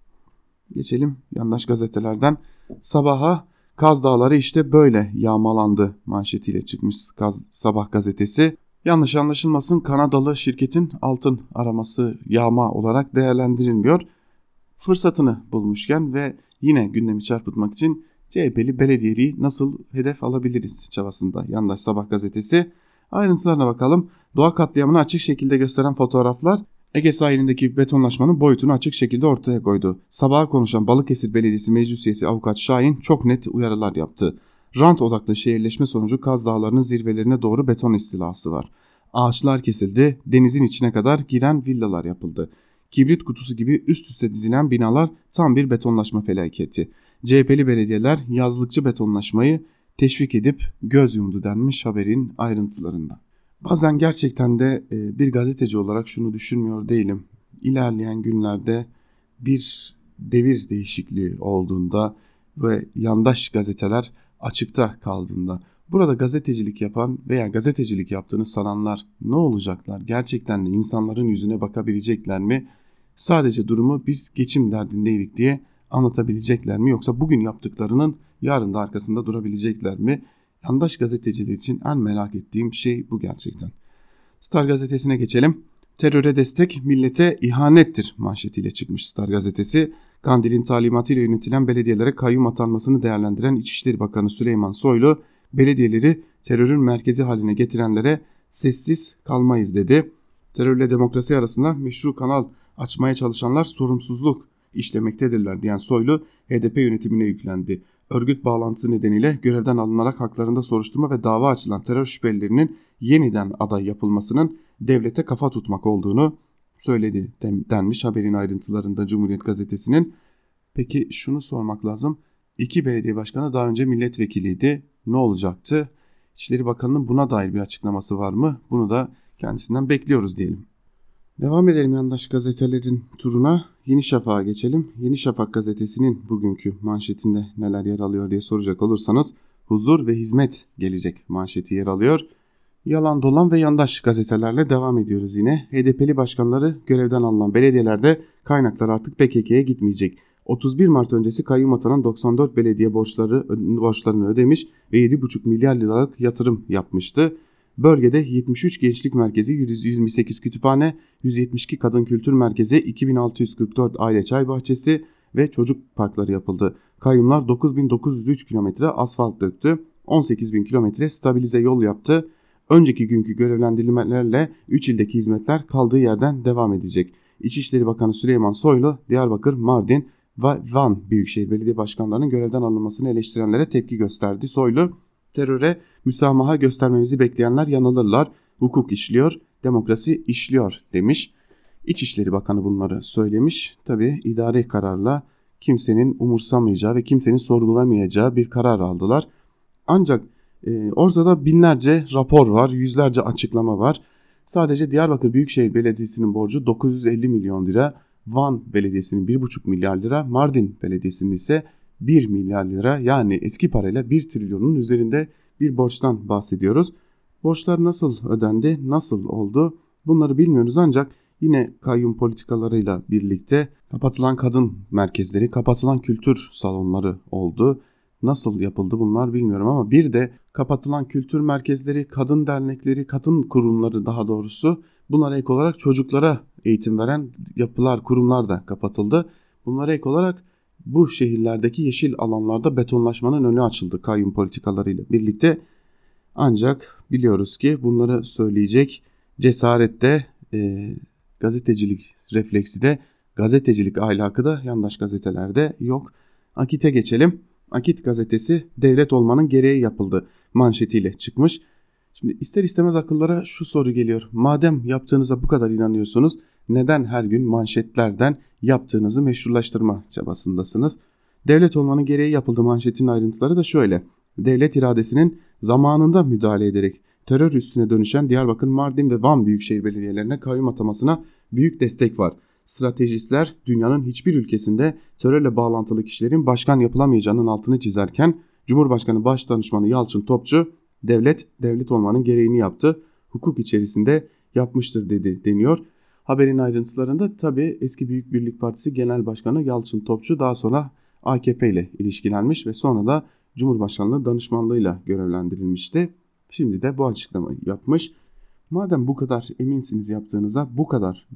Geçelim yandaş gazetelerden sabaha Kaz Dağları işte böyle yağmalandı manşetiyle çıkmış Kaz, Sabah gazetesi. Yanlış anlaşılmasın Kanadalı şirketin altın araması yağma olarak değerlendirilmiyor. Fırsatını bulmuşken ve yine gündemi çarpıtmak için CHP'li belediyeliği nasıl hedef alabiliriz çabasında yandaş sabah gazetesi. Ayrıntılarına bakalım. Doğa katliamını açık şekilde gösteren fotoğraflar Ege sahilindeki betonlaşmanın boyutunu açık şekilde ortaya koydu. Sabaha konuşan Balıkesir Belediyesi Meclis Üyesi Avukat Şahin çok net uyarılar yaptı. Rant odaklı şehirleşme sonucu Kaz Dağları'nın zirvelerine doğru beton istilası var. Ağaçlar kesildi, denizin içine kadar giren villalar yapıldı. Kibrit kutusu gibi üst üste dizilen binalar tam bir betonlaşma felaketi. CHP'li belediyeler yazlıkçı betonlaşmayı teşvik edip göz yumdu denmiş haberin ayrıntılarında. Bazen gerçekten de e, bir gazeteci olarak şunu düşünmüyor değilim. İlerleyen günlerde bir devir değişikliği olduğunda ve yandaş gazeteler açıkta kaldığında burada gazetecilik yapan veya gazetecilik yaptığını sananlar ne olacaklar? Gerçekten de insanların yüzüne bakabilecekler mi? Sadece durumu biz geçim derdindeydik diye anlatabilecekler mi? Yoksa bugün yaptıklarının yarın da arkasında durabilecekler mi? Yandaş gazeteciler için en merak ettiğim şey bu gerçekten. Star gazetesine geçelim. Teröre destek millete ihanettir manşetiyle çıkmış Star gazetesi. Kandil'in talimatıyla yönetilen belediyelere kayyum atanmasını değerlendiren İçişleri Bakanı Süleyman Soylu, belediyeleri terörün merkezi haline getirenlere sessiz kalmayız dedi. Terörle demokrasi arasında meşru kanal açmaya çalışanlar sorumsuzluk işlemektedirler diyen Soylu HDP yönetimine yüklendi örgüt bağlantısı nedeniyle görevden alınarak haklarında soruşturma ve dava açılan terör şüphelilerinin yeniden aday yapılmasının devlete kafa tutmak olduğunu söyledi denmiş haberin ayrıntılarında Cumhuriyet Gazetesi'nin. Peki şunu sormak lazım. İki belediye başkanı daha önce milletvekiliydi. Ne olacaktı? İçişleri Bakanı'nın buna dair bir açıklaması var mı? Bunu da kendisinden bekliyoruz diyelim. Devam edelim yandaş gazetelerin turuna. Yeni Şafak'a geçelim. Yeni Şafak gazetesinin bugünkü manşetinde neler yer alıyor diye soracak olursanız huzur ve hizmet gelecek manşeti yer alıyor. Yalan dolan ve yandaş gazetelerle devam ediyoruz yine. HDP'li başkanları görevden alınan belediyelerde kaynaklar artık PKK'ye gitmeyecek. 31 Mart öncesi kayyum atanan 94 belediye borçları borçlarını ödemiş ve 7,5 milyar liralık yatırım yapmıştı. Bölgede 73 gençlik merkezi, 128 kütüphane, 172 kadın kültür merkezi, 2644 aile çay bahçesi ve çocuk parkları yapıldı. Kayyumlar 9903 kilometre asfalt döktü, 18000 kilometre stabilize yol yaptı. Önceki günkü görevlendirilmelerle 3 ildeki hizmetler kaldığı yerden devam edecek. İçişleri Bakanı Süleyman Soylu, Diyarbakır, Mardin ve Van Büyükşehir Belediye Başkanlarının görevden alınmasını eleştirenlere tepki gösterdi. Soylu, teröre müsamaha göstermemizi bekleyenler yanılırlar. Hukuk işliyor, demokrasi işliyor demiş. İçişleri Bakanı bunları söylemiş. Tabi idari kararla kimsenin umursamayacağı ve kimsenin sorgulamayacağı bir karar aldılar. Ancak e, ortada binlerce rapor var, yüzlerce açıklama var. Sadece Diyarbakır Büyükşehir Belediyesi'nin borcu 950 milyon lira, Van Belediyesi'nin 1,5 milyar lira, Mardin Belediyesi'nin ise 1 milyar lira yani eski parayla 1 trilyonun üzerinde bir borçtan bahsediyoruz. Borçlar nasıl ödendi, nasıl oldu bunları bilmiyoruz ancak yine kayyum politikalarıyla birlikte kapatılan kadın merkezleri, kapatılan kültür salonları oldu. Nasıl yapıldı bunlar bilmiyorum ama bir de kapatılan kültür merkezleri, kadın dernekleri, kadın kurumları daha doğrusu bunlara ek olarak çocuklara eğitim veren yapılar, kurumlar da kapatıldı. Bunlara ek olarak bu şehirlerdeki yeşil alanlarda betonlaşmanın önü açıldı kayyum politikalarıyla birlikte. Ancak biliyoruz ki bunları söyleyecek cesarette e, gazetecilik refleksi de gazetecilik ahlakı da yandaş gazetelerde yok. Akit'e geçelim. Akit gazetesi devlet olmanın gereği yapıldı manşetiyle çıkmış. Şimdi ister istemez akıllara şu soru geliyor. Madem yaptığınıza bu kadar inanıyorsunuz neden her gün manşetlerden yaptığınızı meşrulaştırma çabasındasınız? Devlet olmanın gereği yapıldı manşetin ayrıntıları da şöyle. Devlet iradesinin zamanında müdahale ederek terör üstüne dönüşen Diyarbakır, Mardin ve Van büyükşehir belediyelerine kayyum atamasına büyük destek var. Stratejistler dünyanın hiçbir ülkesinde terörle bağlantılı kişilerin başkan yapılamayacağının altını çizerken Cumhurbaşkanı Başdanışmanı Yalçın Topçu devlet devlet olmanın gereğini yaptı. Hukuk içerisinde yapmıştır dedi deniyor. Haberin ayrıntılarında tabi eski Büyük Birlik Partisi Genel Başkanı Yalçın Topçu daha sonra AKP ile ilişkilenmiş ve sonra da Cumhurbaşkanlığı danışmanlığıyla görevlendirilmişti. Şimdi de bu açıklamayı yapmış. Madem bu kadar eminsiniz yaptığınıza bu kadar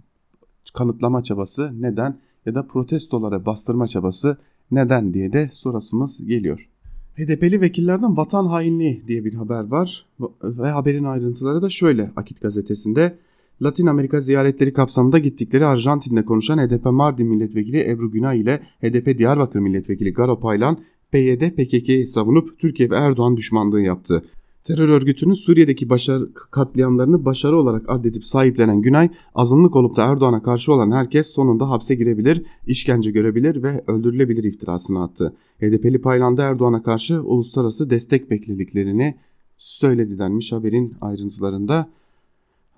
kanıtlama çabası neden ya da protestolara bastırma çabası neden diye de sorasımız geliyor. HDP'li vekillerden vatan hainliği diye bir haber var ve haberin ayrıntıları da şöyle Akit gazetesinde. Latin Amerika ziyaretleri kapsamında gittikleri Arjantin'de konuşan HDP Mardin Milletvekili Ebru Günay ile HDP Diyarbakır Milletvekili Garo Paylan, PYD PKK'yi savunup Türkiye ve Erdoğan düşmanlığı yaptı. Terör örgütünün Suriye'deki başarı, katliamlarını başarı olarak addedip sahiplenen Günay, azınlık olup da Erdoğan'a karşı olan herkes sonunda hapse girebilir, işkence görebilir ve öldürülebilir iftirasını attı. HDP'li Paylan'da Erdoğan'a karşı uluslararası destek beklediklerini söyledi denmiş haberin ayrıntılarında.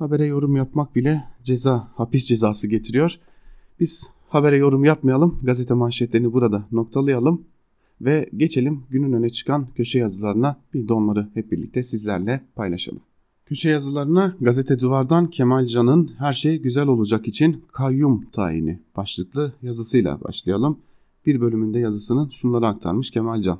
Habere yorum yapmak bile ceza, hapis cezası getiriyor. Biz habere yorum yapmayalım, gazete manşetlerini burada noktalayalım ve geçelim günün öne çıkan köşe yazılarına bir de onları hep birlikte sizlerle paylaşalım. Köşe yazılarına gazete duvardan Kemal Can'ın her şey güzel olacak için kayyum tayini başlıklı yazısıyla başlayalım. Bir bölümünde yazısının şunları aktarmış Kemal Can.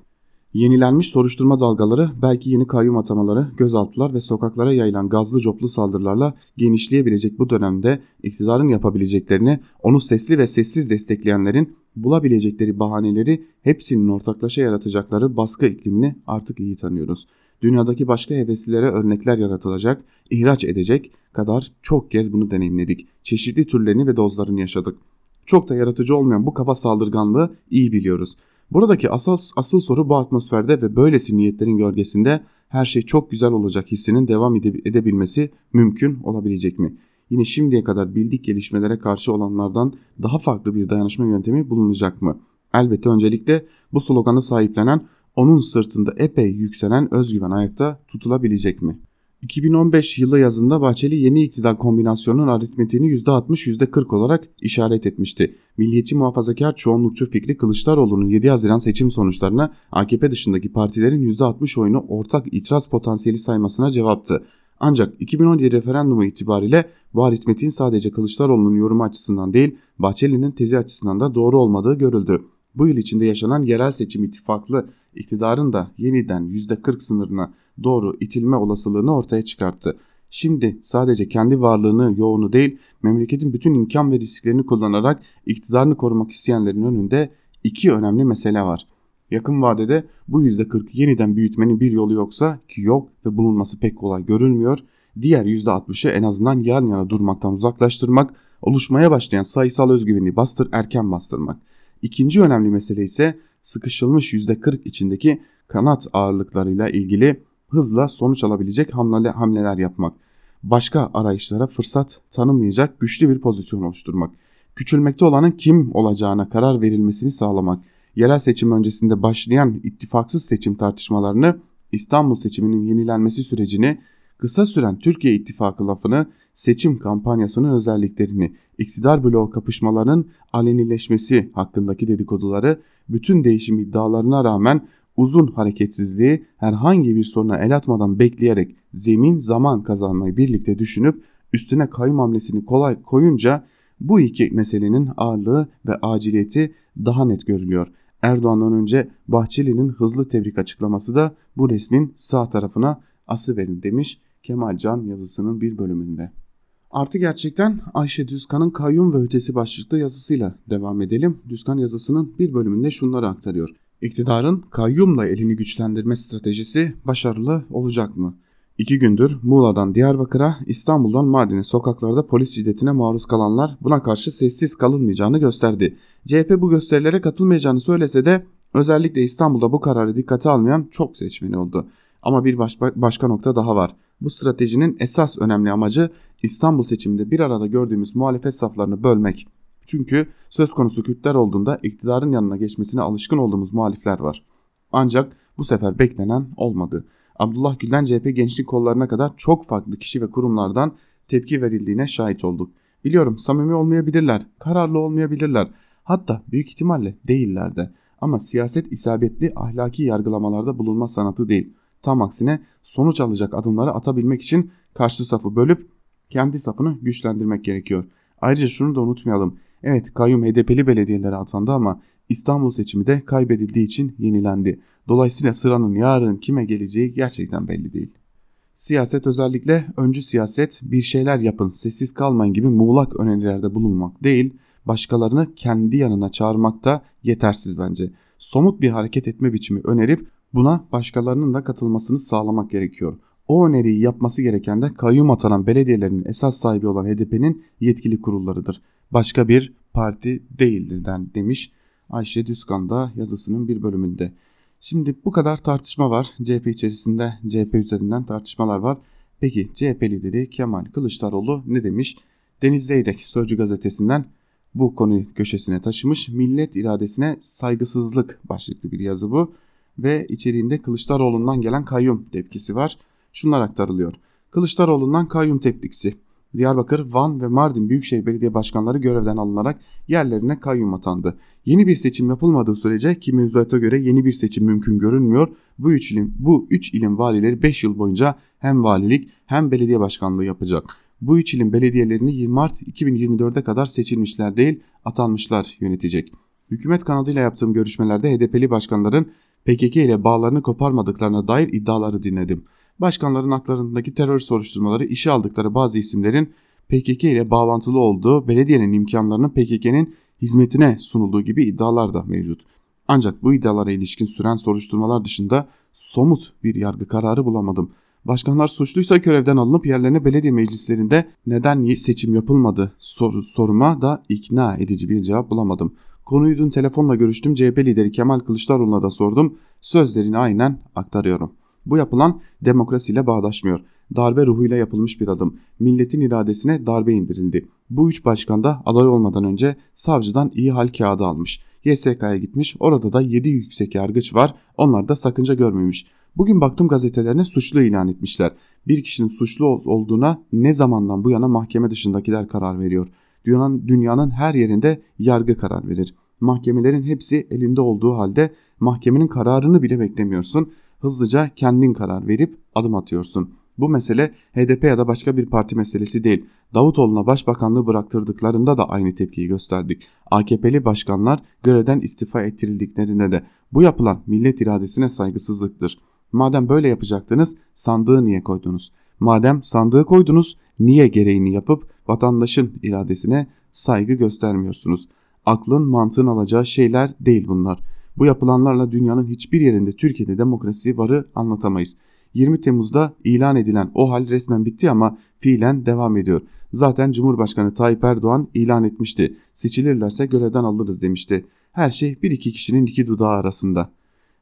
Yenilenmiş soruşturma dalgaları, belki yeni kayyum atamaları, gözaltılar ve sokaklara yayılan gazlı coplu saldırılarla genişleyebilecek bu dönemde iktidarın yapabileceklerini, onu sesli ve sessiz destekleyenlerin bulabilecekleri bahaneleri hepsinin ortaklaşa yaratacakları baskı iklimini artık iyi tanıyoruz. Dünyadaki başka heveslilere örnekler yaratılacak, ihraç edecek kadar çok kez bunu deneyimledik. Çeşitli türlerini ve dozlarını yaşadık. Çok da yaratıcı olmayan bu kaba saldırganlığı iyi biliyoruz. Buradaki asıl, asıl soru bu atmosferde ve böylesi niyetlerin gölgesinde her şey çok güzel olacak hissinin devam edebilmesi mümkün olabilecek mi? Yine şimdiye kadar bildik gelişmelere karşı olanlardan daha farklı bir dayanışma yöntemi bulunacak mı? Elbette öncelikle bu sloganı sahiplenen onun sırtında epey yükselen özgüven ayakta tutulabilecek mi? 2015 yılı yazında Bahçeli yeni iktidar kombinasyonunun aritmetiğini %60-%40 olarak işaret etmişti. Milliyetçi muhafazakar çoğunlukçu Fikri Kılıçdaroğlu'nun 7 Haziran seçim sonuçlarına AKP dışındaki partilerin %60 oyunu ortak itiraz potansiyeli saymasına cevaptı. Ancak 2017 referandumu itibariyle bu aritmetiğin sadece Kılıçdaroğlu'nun yorumu açısından değil Bahçeli'nin tezi açısından da doğru olmadığı görüldü. Bu yıl içinde yaşanan yerel seçim ittifaklı iktidarın da yeniden %40 sınırına doğru itilme olasılığını ortaya çıkarttı. Şimdi sadece kendi varlığını yoğunu değil memleketin bütün imkan ve risklerini kullanarak iktidarını korumak isteyenlerin önünde iki önemli mesele var. Yakın vadede bu %40'ı yeniden büyütmenin bir yolu yoksa ki yok ve bulunması pek kolay görünmüyor. Diğer %60'ı en azından yan yana durmaktan uzaklaştırmak, oluşmaya başlayan sayısal özgüveni bastır erken bastırmak. İkinci önemli mesele ise sıkışılmış %40 içindeki kanat ağırlıklarıyla ilgili hızla sonuç alabilecek hamleler yapmak. Başka arayışlara fırsat tanımayacak güçlü bir pozisyon oluşturmak. küçülmekte olanın kim olacağına karar verilmesini sağlamak, yerel seçim öncesinde başlayan ittifaksız seçim tartışmalarını, İstanbul seçiminin yenilenmesi sürecini, kısa süren Türkiye ittifakı lafını, seçim kampanyasının özelliklerini, iktidar bloğu kapışmalarının alenileşmesi hakkındaki dedikoduları, bütün değişim iddialarına rağmen uzun hareketsizliği herhangi bir soruna el atmadan bekleyerek zemin zaman kazanmayı birlikte düşünüp üstüne kayyum hamlesini kolay koyunca bu iki meselenin ağırlığı ve aciliyeti daha net görülüyor. Erdoğan'dan önce Bahçeli'nin hızlı tebrik açıklaması da bu resmin sağ tarafına ası verin demiş Kemal Can yazısının bir bölümünde. Artı gerçekten Ayşe Düzkan'ın kayyum ve ötesi başlıklı yazısıyla devam edelim. Düzkan yazısının bir bölümünde şunları aktarıyor. İktidarın kayyumla elini güçlendirme stratejisi başarılı olacak mı? İki gündür Muğla'dan Diyarbakır'a, İstanbul'dan Mardin'e sokaklarda polis şiddetine maruz kalanlar buna karşı sessiz kalınmayacağını gösterdi. CHP bu gösterilere katılmayacağını söylese de özellikle İstanbul'da bu kararı dikkate almayan çok seçmeni oldu. Ama bir baş, başka nokta daha var. Bu stratejinin esas önemli amacı İstanbul seçiminde bir arada gördüğümüz muhalefet saflarını bölmek. Çünkü söz konusu Kürtler olduğunda iktidarın yanına geçmesine alışkın olduğumuz muhalifler var. Ancak bu sefer beklenen olmadı. Abdullah Gül'den CHP gençlik kollarına kadar çok farklı kişi ve kurumlardan tepki verildiğine şahit olduk. Biliyorum samimi olmayabilirler, kararlı olmayabilirler. Hatta büyük ihtimalle değiller de. Ama siyaset isabetli ahlaki yargılamalarda bulunma sanatı değil. Tam aksine sonuç alacak adımları atabilmek için karşı safı bölüp kendi safını güçlendirmek gerekiyor. Ayrıca şunu da unutmayalım. Evet kayyum HDP'li belediyelere atandı ama İstanbul seçimi de kaybedildiği için yenilendi. Dolayısıyla sıranın yarın kime geleceği gerçekten belli değil. Siyaset özellikle öncü siyaset bir şeyler yapın sessiz kalmayın gibi muğlak önerilerde bulunmak değil başkalarını kendi yanına çağırmak da yetersiz bence. Somut bir hareket etme biçimi önerip buna başkalarının da katılmasını sağlamak gerekiyor. O öneriyi yapması gereken de kayyum atanan belediyelerin esas sahibi olan HDP'nin yetkili kurullarıdır. Başka bir parti değildir demiş Ayşe Düzkan da yazısının bir bölümünde. Şimdi bu kadar tartışma var. CHP içerisinde CHP üzerinden tartışmalar var. Peki CHP lideri Kemal Kılıçdaroğlu ne demiş? Deniz Zeyrek Sözcü gazetesinden bu konuyu köşesine taşımış. Millet iradesine saygısızlık başlıklı bir yazı bu. Ve içeriğinde Kılıçdaroğlu'ndan gelen kayyum tepkisi var. Şunlar aktarılıyor. Kılıçdaroğlu'ndan kayyum tepkisi. Diyarbakır, Van ve Mardin Büyükşehir Belediye Başkanları görevden alınarak yerlerine kayyum atandı. Yeni bir seçim yapılmadığı sürece ki mevzuata göre yeni bir seçim mümkün görünmüyor. Bu üç ilin, bu üç ilin valileri 5 yıl boyunca hem valilik hem belediye başkanlığı yapacak. Bu üç ilin belediyelerini 20 Mart 2024'e kadar seçilmişler değil atanmışlar yönetecek. Hükümet kanadıyla yaptığım görüşmelerde HDP'li başkanların PKK ile bağlarını koparmadıklarına dair iddiaları dinledim başkanların haklarındaki terör soruşturmaları işe aldıkları bazı isimlerin PKK ile bağlantılı olduğu belediyenin imkanlarının PKK'nin hizmetine sunulduğu gibi iddialar da mevcut. Ancak bu iddialara ilişkin süren soruşturmalar dışında somut bir yargı kararı bulamadım. Başkanlar suçluysa görevden alınıp yerlerine belediye meclislerinde neden seçim yapılmadı sor soruma da ikna edici bir cevap bulamadım. Konuyu dün telefonla görüştüm CHP lideri Kemal Kılıçdaroğlu'na da sordum. Sözlerini aynen aktarıyorum. Bu yapılan demokrasiyle bağdaşmıyor. Darbe ruhuyla yapılmış bir adım. Milletin iradesine darbe indirildi. Bu üç başkan da aday olmadan önce savcıdan iyi hal kağıdı almış. YSK'ya gitmiş orada da 7 yüksek yargıç var onlar da sakınca görmemiş. Bugün baktım gazetelerine suçlu ilan etmişler. Bir kişinin suçlu olduğuna ne zamandan bu yana mahkeme dışındakiler karar veriyor. Dünyanın, dünyanın her yerinde yargı karar verir. Mahkemelerin hepsi elinde olduğu halde mahkemenin kararını bile beklemiyorsun hızlıca kendin karar verip adım atıyorsun. Bu mesele HDP ya da başka bir parti meselesi değil. Davutoğlu'na başbakanlığı bıraktırdıklarında da aynı tepkiyi gösterdik. AKP'li başkanlar görevden istifa ettirildiklerinde de bu yapılan millet iradesine saygısızlıktır. Madem böyle yapacaktınız sandığı niye koydunuz? Madem sandığı koydunuz niye gereğini yapıp vatandaşın iradesine saygı göstermiyorsunuz? Aklın mantığın alacağı şeyler değil bunlar. Bu yapılanlarla dünyanın hiçbir yerinde Türkiye'de demokrasi varı anlatamayız. 20 Temmuz'da ilan edilen o hal resmen bitti ama fiilen devam ediyor. Zaten Cumhurbaşkanı Tayyip Erdoğan ilan etmişti. Seçilirlerse görevden alırız demişti. Her şey bir iki kişinin iki dudağı arasında.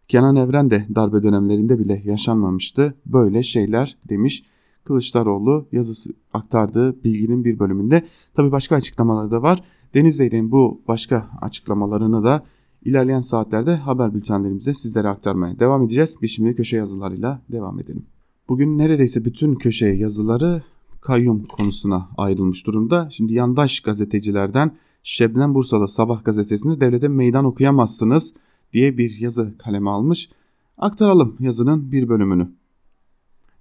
Kenan Evren de darbe dönemlerinde bile yaşanmamıştı böyle şeyler demiş. Kılıçdaroğlu yazısı aktardığı bilginin bir bölümünde. Tabi başka açıklamaları da var. Deniz Zeyrek'in bu başka açıklamalarını da ilerleyen saatlerde haber bültenlerimizde sizlere aktarmaya devam edeceğiz. Biz şimdi köşe yazılarıyla devam edelim. Bugün neredeyse bütün köşe yazıları kayyum konusuna ayrılmış durumda. Şimdi yandaş gazetecilerden Şebnem Bursalı Sabah gazetesinde devlete meydan okuyamazsınız diye bir yazı kaleme almış. Aktaralım yazının bir bölümünü.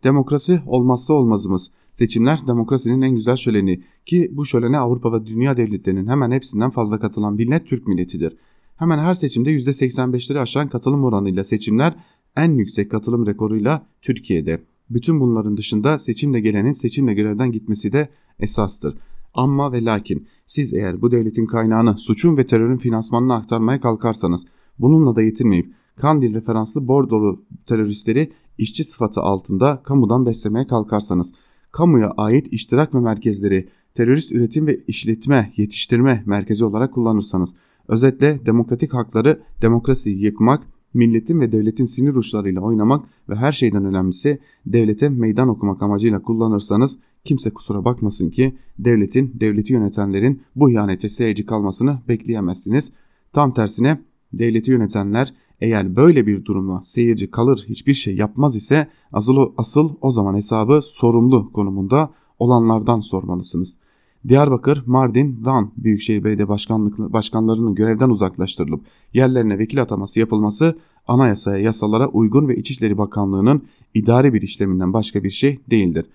Demokrasi olmazsa olmazımız. Seçimler demokrasinin en güzel şöleni ki bu şölene Avrupa ve dünya devletlerinin hemen hepsinden fazla katılan millet Türk milletidir. Hemen her seçimde %85'leri aşan katılım oranıyla seçimler en yüksek katılım rekoruyla Türkiye'de. Bütün bunların dışında seçimle gelenin seçimle görevden gitmesi de esastır. Ama ve lakin siz eğer bu devletin kaynağını suçun ve terörün finansmanına aktarmaya kalkarsanız bununla da yetinmeyip Kandil referanslı bordolu teröristleri işçi sıfatı altında kamudan beslemeye kalkarsanız, kamuya ait iştirak ve merkezleri terörist üretim ve işletme, yetiştirme merkezi olarak kullanırsanız, özetle demokratik hakları demokrasiyi yıkmak, milletin ve devletin sinir uçlarıyla oynamak ve her şeyden önemlisi devlete meydan okumak amacıyla kullanırsanız kimse kusura bakmasın ki devletin, devleti yönetenlerin bu ihanete seyirci kalmasını bekleyemezsiniz. Tam tersine devleti yönetenler eğer böyle bir durumda seyirci kalır hiçbir şey yapmaz ise asıl, asıl o zaman hesabı sorumlu konumunda olanlardan sormalısınız. Diyarbakır, Mardin, Van Büyükşehir Belediye Başkanlık, Başkanlarının görevden uzaklaştırılıp yerlerine vekil ataması yapılması anayasaya, yasalara uygun ve İçişleri Bakanlığı'nın idari bir işleminden başka bir şey değildir.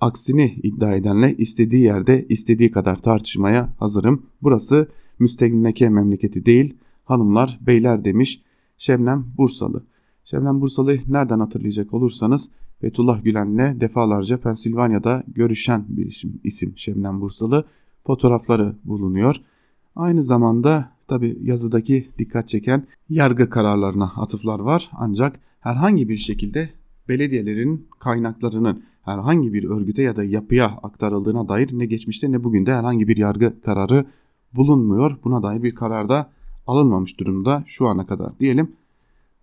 Aksini iddia edenle istediği yerde istediği kadar tartışmaya hazırım. Burası müstemleke memleketi değil, hanımlar, beyler demiş Şebnem Bursalı. Şebnem Bursalı nereden hatırlayacak olursanız Fethullah Gülen'le defalarca Pensilvanya'da görüşen bir isim, isim Şebnem Bursalı. Fotoğrafları bulunuyor. Aynı zamanda tabi yazıdaki dikkat çeken yargı kararlarına atıflar var. Ancak herhangi bir şekilde belediyelerin kaynaklarının herhangi bir örgüte ya da yapıya aktarıldığına dair ne geçmişte ne bugün de herhangi bir yargı kararı bulunmuyor. Buna dair bir karar da alınmamış durumda şu ana kadar diyelim.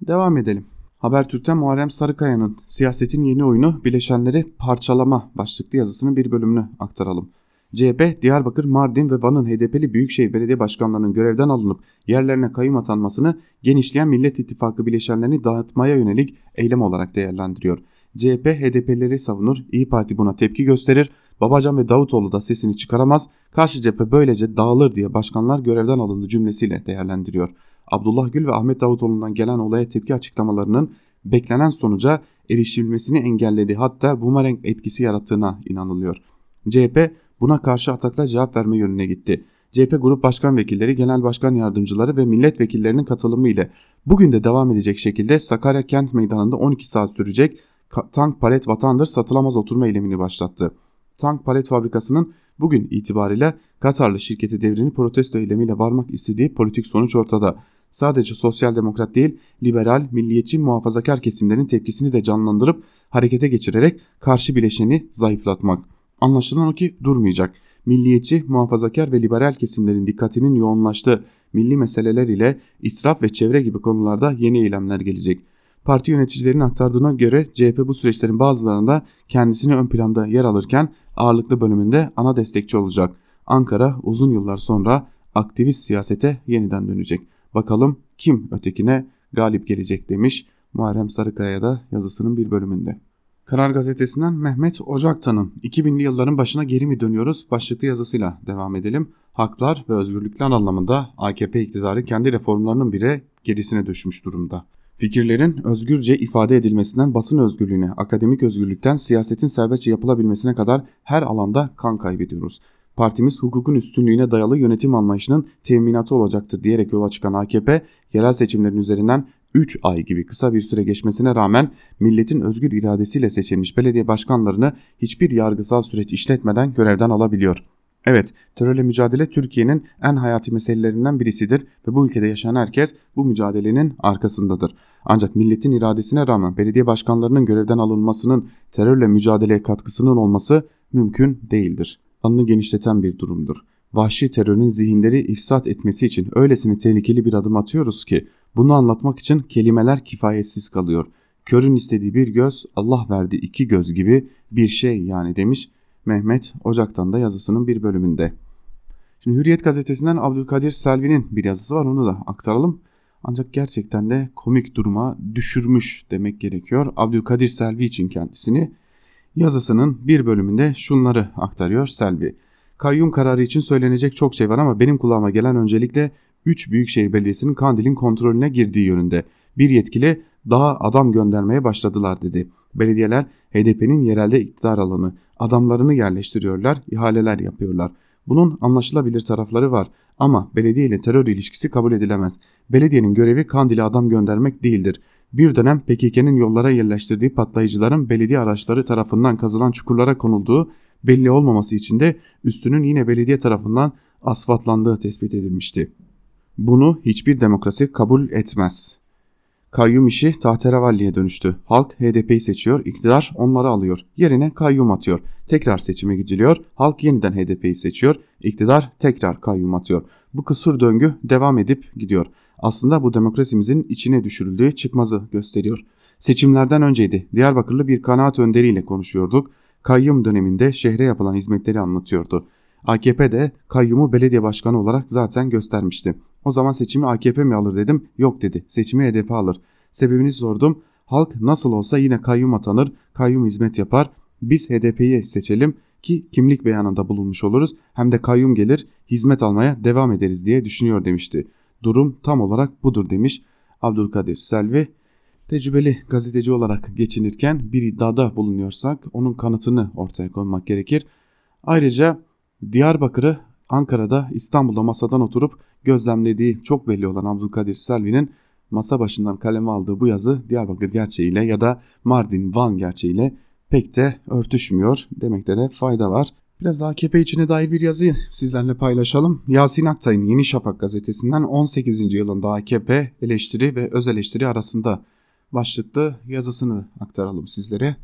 Devam edelim. Habertürk'ten Muharrem Sarıkaya'nın siyasetin yeni oyunu bileşenleri parçalama başlıklı yazısının bir bölümünü aktaralım. CHP, Diyarbakır, Mardin ve Van'ın HDP'li Büyükşehir Belediye Başkanlarının görevden alınıp yerlerine kayyum atanmasını genişleyen Millet İttifakı bileşenlerini dağıtmaya yönelik eylem olarak değerlendiriyor. CHP HDP'leri savunur, İyi Parti buna tepki gösterir, Babacan ve Davutoğlu da sesini çıkaramaz, karşı cephe böylece dağılır diye başkanlar görevden alındı cümlesiyle değerlendiriyor. Abdullah Gül ve Ahmet Davutoğlu'ndan gelen olaya tepki açıklamalarının beklenen sonuca erişilmesini engelledi hatta bumerang etkisi yarattığına inanılıyor. CHP buna karşı atakla cevap verme yönüne gitti. CHP Grup Başkan Vekilleri, Genel Başkan Yardımcıları ve milletvekillerinin katılımı ile bugün de devam edecek şekilde Sakarya Kent Meydanı'nda 12 saat sürecek tank palet vatandır satılamaz oturma eylemini başlattı. Tank palet fabrikasının bugün itibariyle Katarlı şirketi devrini protesto eylemiyle varmak istediği politik sonuç ortada. Sadece sosyal demokrat değil, liberal, milliyetçi, muhafazakar kesimlerin tepkisini de canlandırıp harekete geçirerek karşı bileşeni zayıflatmak. Anlaşılan o ki durmayacak. Milliyetçi, muhafazakar ve liberal kesimlerin dikkatinin yoğunlaştığı milli meseleler ile israf ve çevre gibi konularda yeni eylemler gelecek. Parti yöneticilerinin aktardığına göre CHP bu süreçlerin bazılarında kendisini ön planda yer alırken ağırlıklı bölümünde ana destekçi olacak. Ankara uzun yıllar sonra aktivist siyasete yeniden dönecek. Bakalım kim ötekine galip gelecek demiş Muharrem Sarıkaya da yazısının bir bölümünde. Karar Gazetesi'nden Mehmet Ocaktan'ın 2000'li yılların başına geri mi dönüyoruz başlıklı yazısıyla devam edelim. Haklar ve özgürlükler anlamında AKP iktidarı kendi reformlarının bile gerisine düşmüş durumda. Fikirlerin özgürce ifade edilmesinden basın özgürlüğüne, akademik özgürlükten siyasetin serbestçe yapılabilmesine kadar her alanda kan kaybediyoruz. Partimiz hukukun üstünlüğüne dayalı yönetim anlayışının teminatı olacaktır diyerek yola çıkan AKP, yerel seçimlerin üzerinden 3 ay gibi kısa bir süre geçmesine rağmen milletin özgür iradesiyle seçilmiş belediye başkanlarını hiçbir yargısal süreç işletmeden görevden alabiliyor. Evet, terörle mücadele Türkiye'nin en hayati meselelerinden birisidir ve bu ülkede yaşayan herkes bu mücadelenin arkasındadır. Ancak milletin iradesine rağmen belediye başkanlarının görevden alınmasının terörle mücadeleye katkısının olması mümkün değildir. Anını genişleten bir durumdur. Vahşi terörün zihinleri ifsat etmesi için öylesine tehlikeli bir adım atıyoruz ki bunu anlatmak için kelimeler kifayetsiz kalıyor. Körün istediği bir göz, Allah verdi iki göz gibi bir şey yani demiş Mehmet Ocak'tan da yazısının bir bölümünde. Şimdi Hürriyet gazetesinden Abdülkadir Selvi'nin bir yazısı var onu da aktaralım. Ancak gerçekten de komik duruma düşürmüş demek gerekiyor. Abdülkadir Selvi için kendisini yazısının bir bölümünde şunları aktarıyor Selvi. Kayyum kararı için söylenecek çok şey var ama benim kulağıma gelen öncelikle 3 Büyükşehir Belediyesi'nin Kandil'in kontrolüne girdiği yönünde. Bir yetkili daha adam göndermeye başladılar dedi. Belediyeler HDP'nin yerelde iktidar alanı, adamlarını yerleştiriyorlar, ihaleler yapıyorlar. Bunun anlaşılabilir tarafları var ama belediye ile terör ilişkisi kabul edilemez. Belediyenin görevi Kandil'e adam göndermek değildir. Bir dönem PKK'nın yollara yerleştirdiği patlayıcıların belediye araçları tarafından kazılan çukurlara konulduğu belli olmaması için de üstünün yine belediye tarafından asfaltlandığı tespit edilmişti. Bunu hiçbir demokrasi kabul etmez. Kayyum işi tahterevalliye dönüştü. Halk HDP'yi seçiyor, iktidar onları alıyor. Yerine kayyum atıyor. Tekrar seçime gidiliyor, halk yeniden HDP'yi seçiyor, iktidar tekrar kayyum atıyor. Bu kısır döngü devam edip gidiyor. Aslında bu demokrasimizin içine düşürüldüğü çıkmazı gösteriyor. Seçimlerden önceydi. Diyarbakırlı bir kanaat önderiyle konuşuyorduk. Kayyum döneminde şehre yapılan hizmetleri anlatıyordu. AKP de kayyumu belediye başkanı olarak zaten göstermişti. O zaman seçimi AKP mi alır dedim. Yok dedi. Seçimi HDP alır. Sebebini sordum. Halk nasıl olsa yine kayyum atanır, kayyum hizmet yapar. Biz HDP'yi seçelim ki kimlik beyanında bulunmuş oluruz. Hem de kayyum gelir, hizmet almaya devam ederiz diye düşünüyor demişti. Durum tam olarak budur demiş Abdülkadir Selvi. Tecrübeli gazeteci olarak geçinirken bir iddiada bulunuyorsak onun kanıtını ortaya koymak gerekir. Ayrıca Diyarbakır'ı Ankara'da İstanbul'da masadan oturup gözlemlediği çok belli olan Abdülkadir Selvi'nin masa başından kaleme aldığı bu yazı Diyarbakır gerçeğiyle ya da Mardin Van gerçeğiyle pek de örtüşmüyor demekte de fayda var. Biraz daha AKP içine dair bir yazı sizlerle paylaşalım. Yasin Aktay'ın Yeni Şafak gazetesinden 18. yılında AKP eleştiri ve öz eleştiri arasında başlıklı yazısını aktaralım sizlere.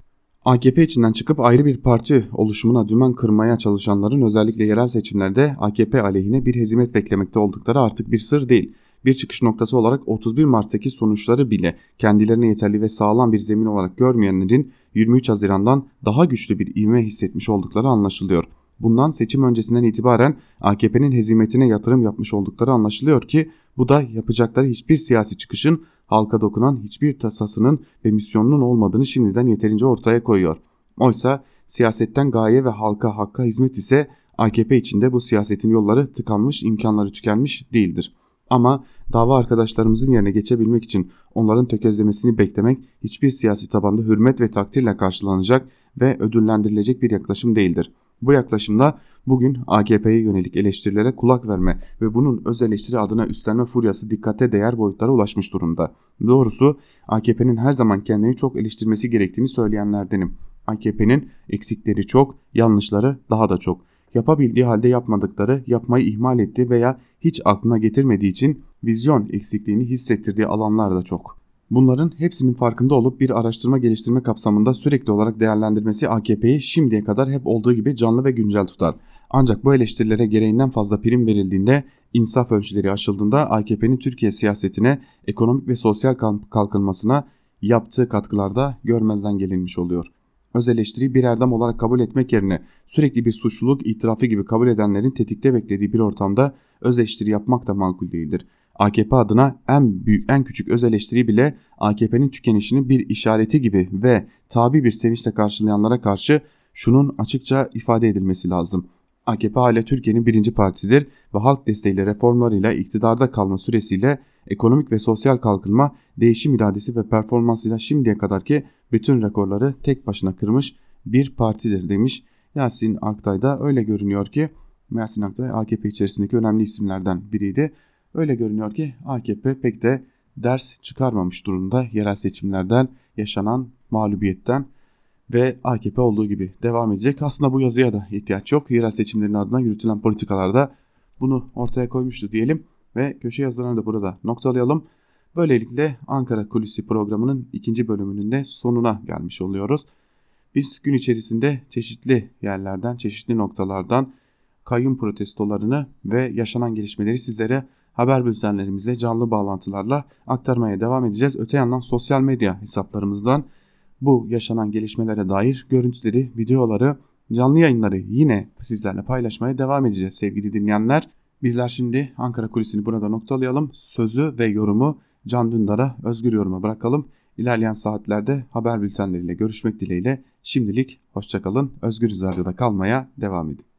AKP içinden çıkıp ayrı bir parti oluşumuna dümen kırmaya çalışanların özellikle yerel seçimlerde AKP aleyhine bir hezimet beklemekte oldukları artık bir sır değil. Bir çıkış noktası olarak 31 Mart'taki sonuçları bile kendilerine yeterli ve sağlam bir zemin olarak görmeyenlerin 23 Haziran'dan daha güçlü bir ivme hissetmiş oldukları anlaşılıyor. Bundan seçim öncesinden itibaren AKP'nin hezimetine yatırım yapmış oldukları anlaşılıyor ki bu da yapacakları hiçbir siyasi çıkışın halka dokunan hiçbir tasasının ve misyonunun olmadığını şimdiden yeterince ortaya koyuyor. Oysa siyasetten gaye ve halka hakka hizmet ise AKP içinde bu siyasetin yolları tıkanmış, imkanları tükenmiş değildir. Ama dava arkadaşlarımızın yerine geçebilmek için onların tökezlemesini beklemek hiçbir siyasi tabanda hürmet ve takdirle karşılanacak ve ödüllendirilecek bir yaklaşım değildir. Bu yaklaşımda bugün AKP'ye yönelik eleştirilere kulak verme ve bunun öz eleştiri adına üstlenme furyası dikkate değer boyutlara ulaşmış durumda. Doğrusu AKP'nin her zaman kendini çok eleştirmesi gerektiğini söyleyenlerdenim. AKP'nin eksikleri çok, yanlışları daha da çok. Yapabildiği halde yapmadıkları, yapmayı ihmal etti veya hiç aklına getirmediği için vizyon eksikliğini hissettirdiği alanlar da çok. Bunların hepsinin farkında olup bir araştırma geliştirme kapsamında sürekli olarak değerlendirmesi AKP'yi şimdiye kadar hep olduğu gibi canlı ve güncel tutar. Ancak bu eleştirilere gereğinden fazla prim verildiğinde, insaf ölçüleri aşıldığında AKP'nin Türkiye siyasetine, ekonomik ve sosyal kalkınmasına yaptığı katkılarda görmezden gelinmiş oluyor. Öz eleştiriyi bir erdem olarak kabul etmek yerine sürekli bir suçluluk itirafı gibi kabul edenlerin tetikte beklediği bir ortamda öz eleştiri yapmak da makul değildir. AKP adına en büyük en küçük öz eleştiri bile AKP'nin tükenişinin bir işareti gibi ve tabi bir sevinçle karşılayanlara karşı şunun açıkça ifade edilmesi lazım. AKP hala Türkiye'nin birinci partisidir ve halk desteğiyle reformlarıyla iktidarda kalma süresiyle ekonomik ve sosyal kalkınma, değişim iradesi ve performansıyla şimdiye kadarki bütün rekorları tek başına kırmış bir partidir demiş. Yasin Aktay da öyle görünüyor ki Yasin Aktay AKP içerisindeki önemli isimlerden biriydi. Öyle görünüyor ki AKP pek de ders çıkarmamış durumda yerel seçimlerden yaşanan mağlubiyetten ve AKP olduğu gibi devam edecek. Aslında bu yazıya da ihtiyaç yok. Yerel seçimlerin ardından yürütülen politikalarda bunu ortaya koymuştu diyelim ve köşe yazılarını da burada noktalayalım. Böylelikle Ankara Kulisi programının ikinci bölümünün de sonuna gelmiş oluyoruz. Biz gün içerisinde çeşitli yerlerden, çeşitli noktalardan kayyum protestolarını ve yaşanan gelişmeleri sizlere haber bültenlerimizle canlı bağlantılarla aktarmaya devam edeceğiz. Öte yandan sosyal medya hesaplarımızdan bu yaşanan gelişmelere dair görüntüleri, videoları canlı yayınları yine sizlerle paylaşmaya devam edeceğiz sevgili dinleyenler. Bizler şimdi Ankara Kulisi'ni burada noktalayalım. Sözü ve yorumu Can Dündar'a özgür yoruma bırakalım. İlerleyen saatlerde haber bültenleriyle görüşmek dileğiyle şimdilik hoşçakalın. Özgür Radyo'da kalmaya devam edin.